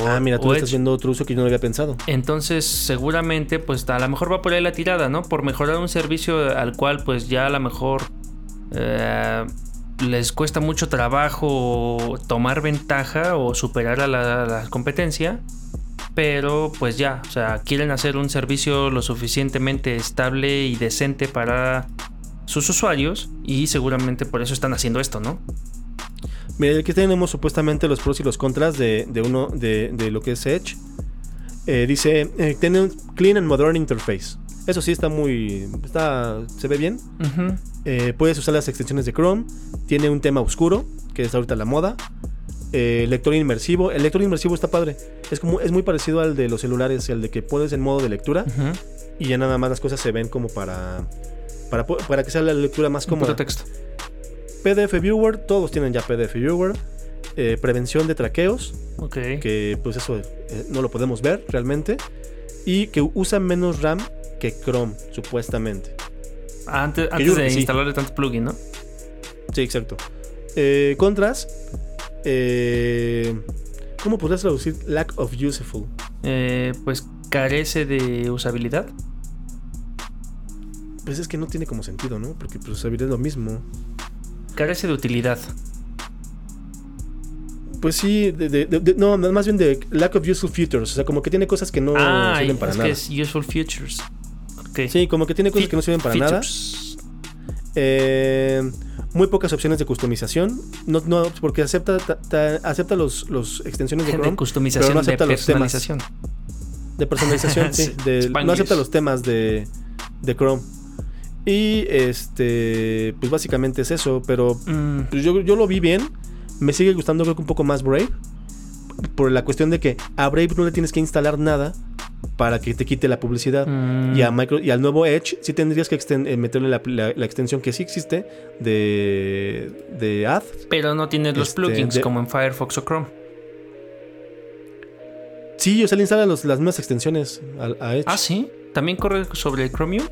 ah, mira, tú estás haciendo otro uso que yo no había pensado. Entonces, seguramente, pues a lo mejor va por ahí la tirada, ¿no? Por mejorar un servicio al cual, pues ya a lo mejor eh, les cuesta mucho trabajo tomar ventaja o superar a la, competencia, pero pues ya, o sea, quieren hacer un servicio lo suficientemente estable y decente para sus usuarios y seguramente por eso están haciendo esto, ¿no? Mira, aquí tenemos supuestamente los pros y los contras de, uno de, lo que es Edge. Eh, dice, eh, tiene un clean and modern interface. Eso sí está muy. Está, se ve bien. Eh, puedes usar las extensiones de Chrome. Tiene un tema oscuro, que es ahorita la moda. Eh, lector inmersivo. El lector inmersivo está padre. Es, como, es muy parecido al de los celulares, el de que pones en modo de lectura. Y ya nada más las cosas se ven como para. Para, para que sea la lectura más cómoda. texto. PDF Viewer, todos tienen ya PDF Viewer. Eh, prevención de traqueos. Ok. Que pues eso no lo podemos ver realmente. Y que usa menos RAM que Chrome, supuestamente. Antes, antes de instalarle tanto plugin, ¿no? Sí, exacto. Eh, contras. Eh, ¿Cómo podrías traducir lack of useful? Eh, pues carece de usabilidad. Pues es que no tiene como sentido, ¿no? Porque pues, usabilidad es lo mismo. Carece de utilidad. Pues sí, de, de- de- de- no, más bien de lack of useful futures. O sea, como que tiene cosas que no ah, sirven para es nada. que es Useful Futures. Sí, como que tiene cosas que no sirven para nada. Eh, muy pocas opciones de customización. No, no, porque acepta, ta- ta- acepta los, los extensiones de De, Chrome, customización, pero no acepta de los temas. personalización. de personalización. sí, de- no acepta los temas de, de Chrome. Y este, pues básicamente es eso. Pero Mm, pues yo, yo lo vi bien. Me sigue gustando, creo que un poco más Brave. Por la cuestión de que a Brave no le tienes que instalar nada para que te quite la publicidad. mm, Y, a micro, y al nuevo Edge sí tendrías que eh, meterle la, la- la extensión que sí existe de, de Ads. Pero no tienes los este, plugins de- como en Firefox o Chrome. Sí, o sea, le instalan los- las mismas extensiones a, Edge. Ah, sí. También corre sobre Chromium.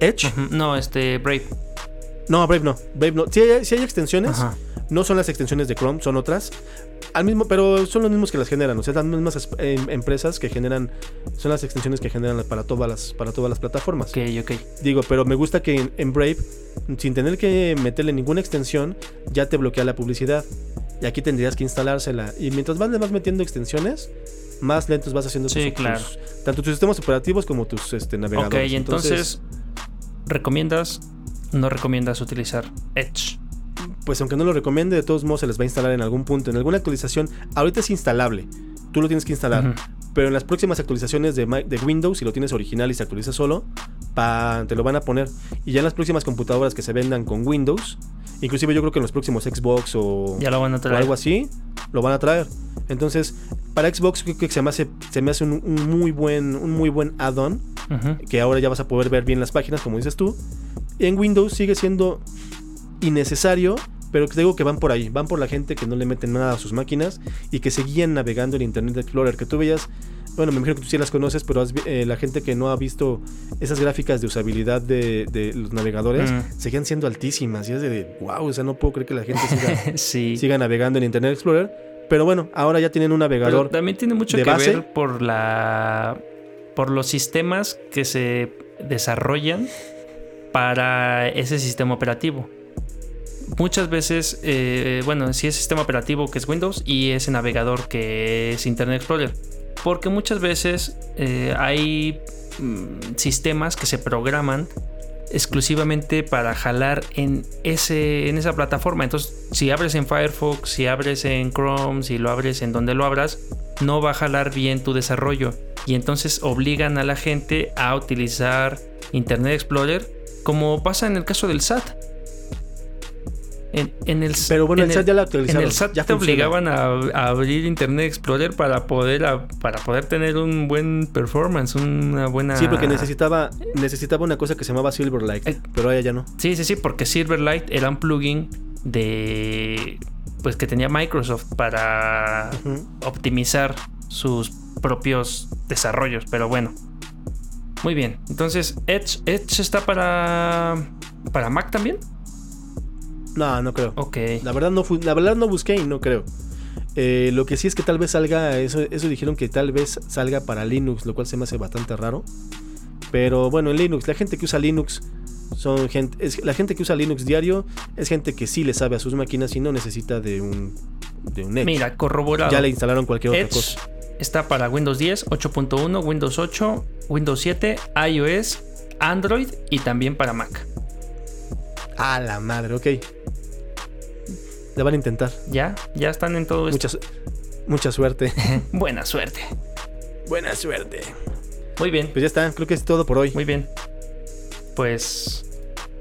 ¿Edge? No, este Brave. No, Brave no. Brave no. Sí hay, sí hay extensiones. Ajá. No son las extensiones de Chrome, son otras. Al mismo, pero son los mismos que las generan. O sea, las mismas em- empresas que generan. Son las extensiones que generan para todas las, para todas las plataformas. Ok, ok. Digo, pero me gusta que en, en Brave, sin tener que meterle ninguna extensión, ya te bloquea la publicidad. Y aquí tendrías que instalársela. Y mientras vas metiendo extensiones, más lentos vas haciendo Sí, tus- claro. tus- tanto tus sistemas operativos como tus este, Ok, navegadores. entonces, ¿recomiendas? No recomiendas utilizar Edge. Pues aunque no lo recomiende, de todos modos se les va a instalar en algún punto, en alguna actualización. Ahorita es instalable. Tú lo tienes que instalar. Ujú. Pero en las próximas actualizaciones de, de Windows, si lo tienes original y se actualiza solo, pa- te lo van a poner. Y ya en las próximas computadoras que se vendan con Windows, inclusive yo creo que en los próximos Xbox o, Ya lo van a o traer. algo así, lo van a traer. Entonces, para Xbox creo que se me hace, se me hace un, un muy buen, un muy buen add-on, Ujú. que ahora ya vas a poder ver bien las páginas, como dices tú. En Windows sigue siendo innecesario, pero te digo que van por ahí, van por la gente que no le meten nada a sus máquinas y que seguían navegando en Internet Explorer, que tú veías, bueno, me imagino que tú sí las conoces, pero has eh, la gente que no ha visto esas gráficas de usabilidad de, de los navegadores, Mm. seguían siendo altísimas y es de, wow, o sea, no puedo creer que la gente siga, sí. siga navegando en Internet Explorer, pero bueno, ahora ya tienen un Pero navegador. también tiene mucho de que base. ver por la por los sistemas que se desarrollan para ese sistema operativo. Muchas veces, eh, bueno, si es sistema operativo que es Windows y ese navegador que es Internet Explorer. Porque muchas veces eh, hay mm, sistemas que se programan exclusivamente para jalar en, ese, en esa plataforma. Entonces, si abres en Firefox, si abres en Chrome, si lo abres en donde lo abras, no va a jalar bien tu desarrollo. Y entonces obligan a la gente a utilizar Internet Explorer, como pasa en el caso del SAT. En, en el, Pero bueno, en el SAT ya en actualizaron. el SAT ya te funciona. obligaban a, a abrir Internet Explorer para poder, a- para poder tener un buen performance, una buena... Sí, porque necesitaba, necesitaba una cosa que se llamaba Silverlight, Eh, pero ahora ya no. Sí, sí, sí, porque Silverlight era un plugin de... Pues que tenía Microsoft para optimizar sus propios desarrollos, pero bueno. Muy bien, entonces Edge, Edge está para... ¿Para Mac también? No, no creo. Ok. La verdad no, la verdad no busqué y no creo. Eh, lo que sí es que tal vez salga, eso, eso dijeron que tal vez salga para Linux, lo cual se me hace bastante raro. Pero bueno, en Linux, la gente que usa Linux son gente, es, la gente que usa Linux diario es gente que sí le sabe a sus máquinas y no necesita de un, de un Edge. Mira, corroborado. ya le instalaron cualquier otra cosa. está para Windows 10, 8.1, Windows 8, Windows 7, iOS, Android y también para Mac. A la madre, ok. Le van a intentar. Ya, ya están en todo esto. Mucha, su- mucha suerte. Buena suerte. Buena suerte. Muy bien, Pues ya está, creo que es todo por hoy. muy bien. Pues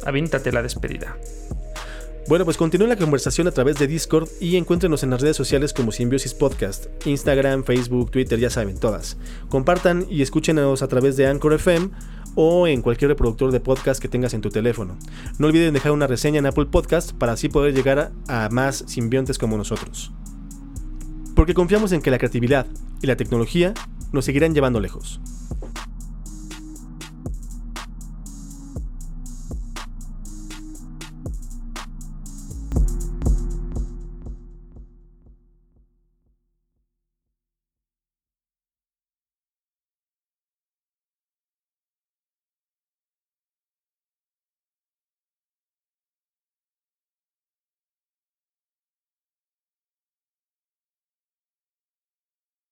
avíntate la despedida. Bueno, pues continúen la conversación a través de Discord y encuéntrenos en las redes sociales como Simbiosis Podcast, Instagram, Facebook, Twitter, ya saben, todas. Compartan y escúchenos a través de Anchor FM o en cualquier reproductor de podcast que tengas en tu teléfono. No olviden dejar una reseña en Apple Podcast para así poder llegar a, más simbiontes como nosotros. Porque confiamos en que la creatividad y la tecnología nos seguirán llevando lejos.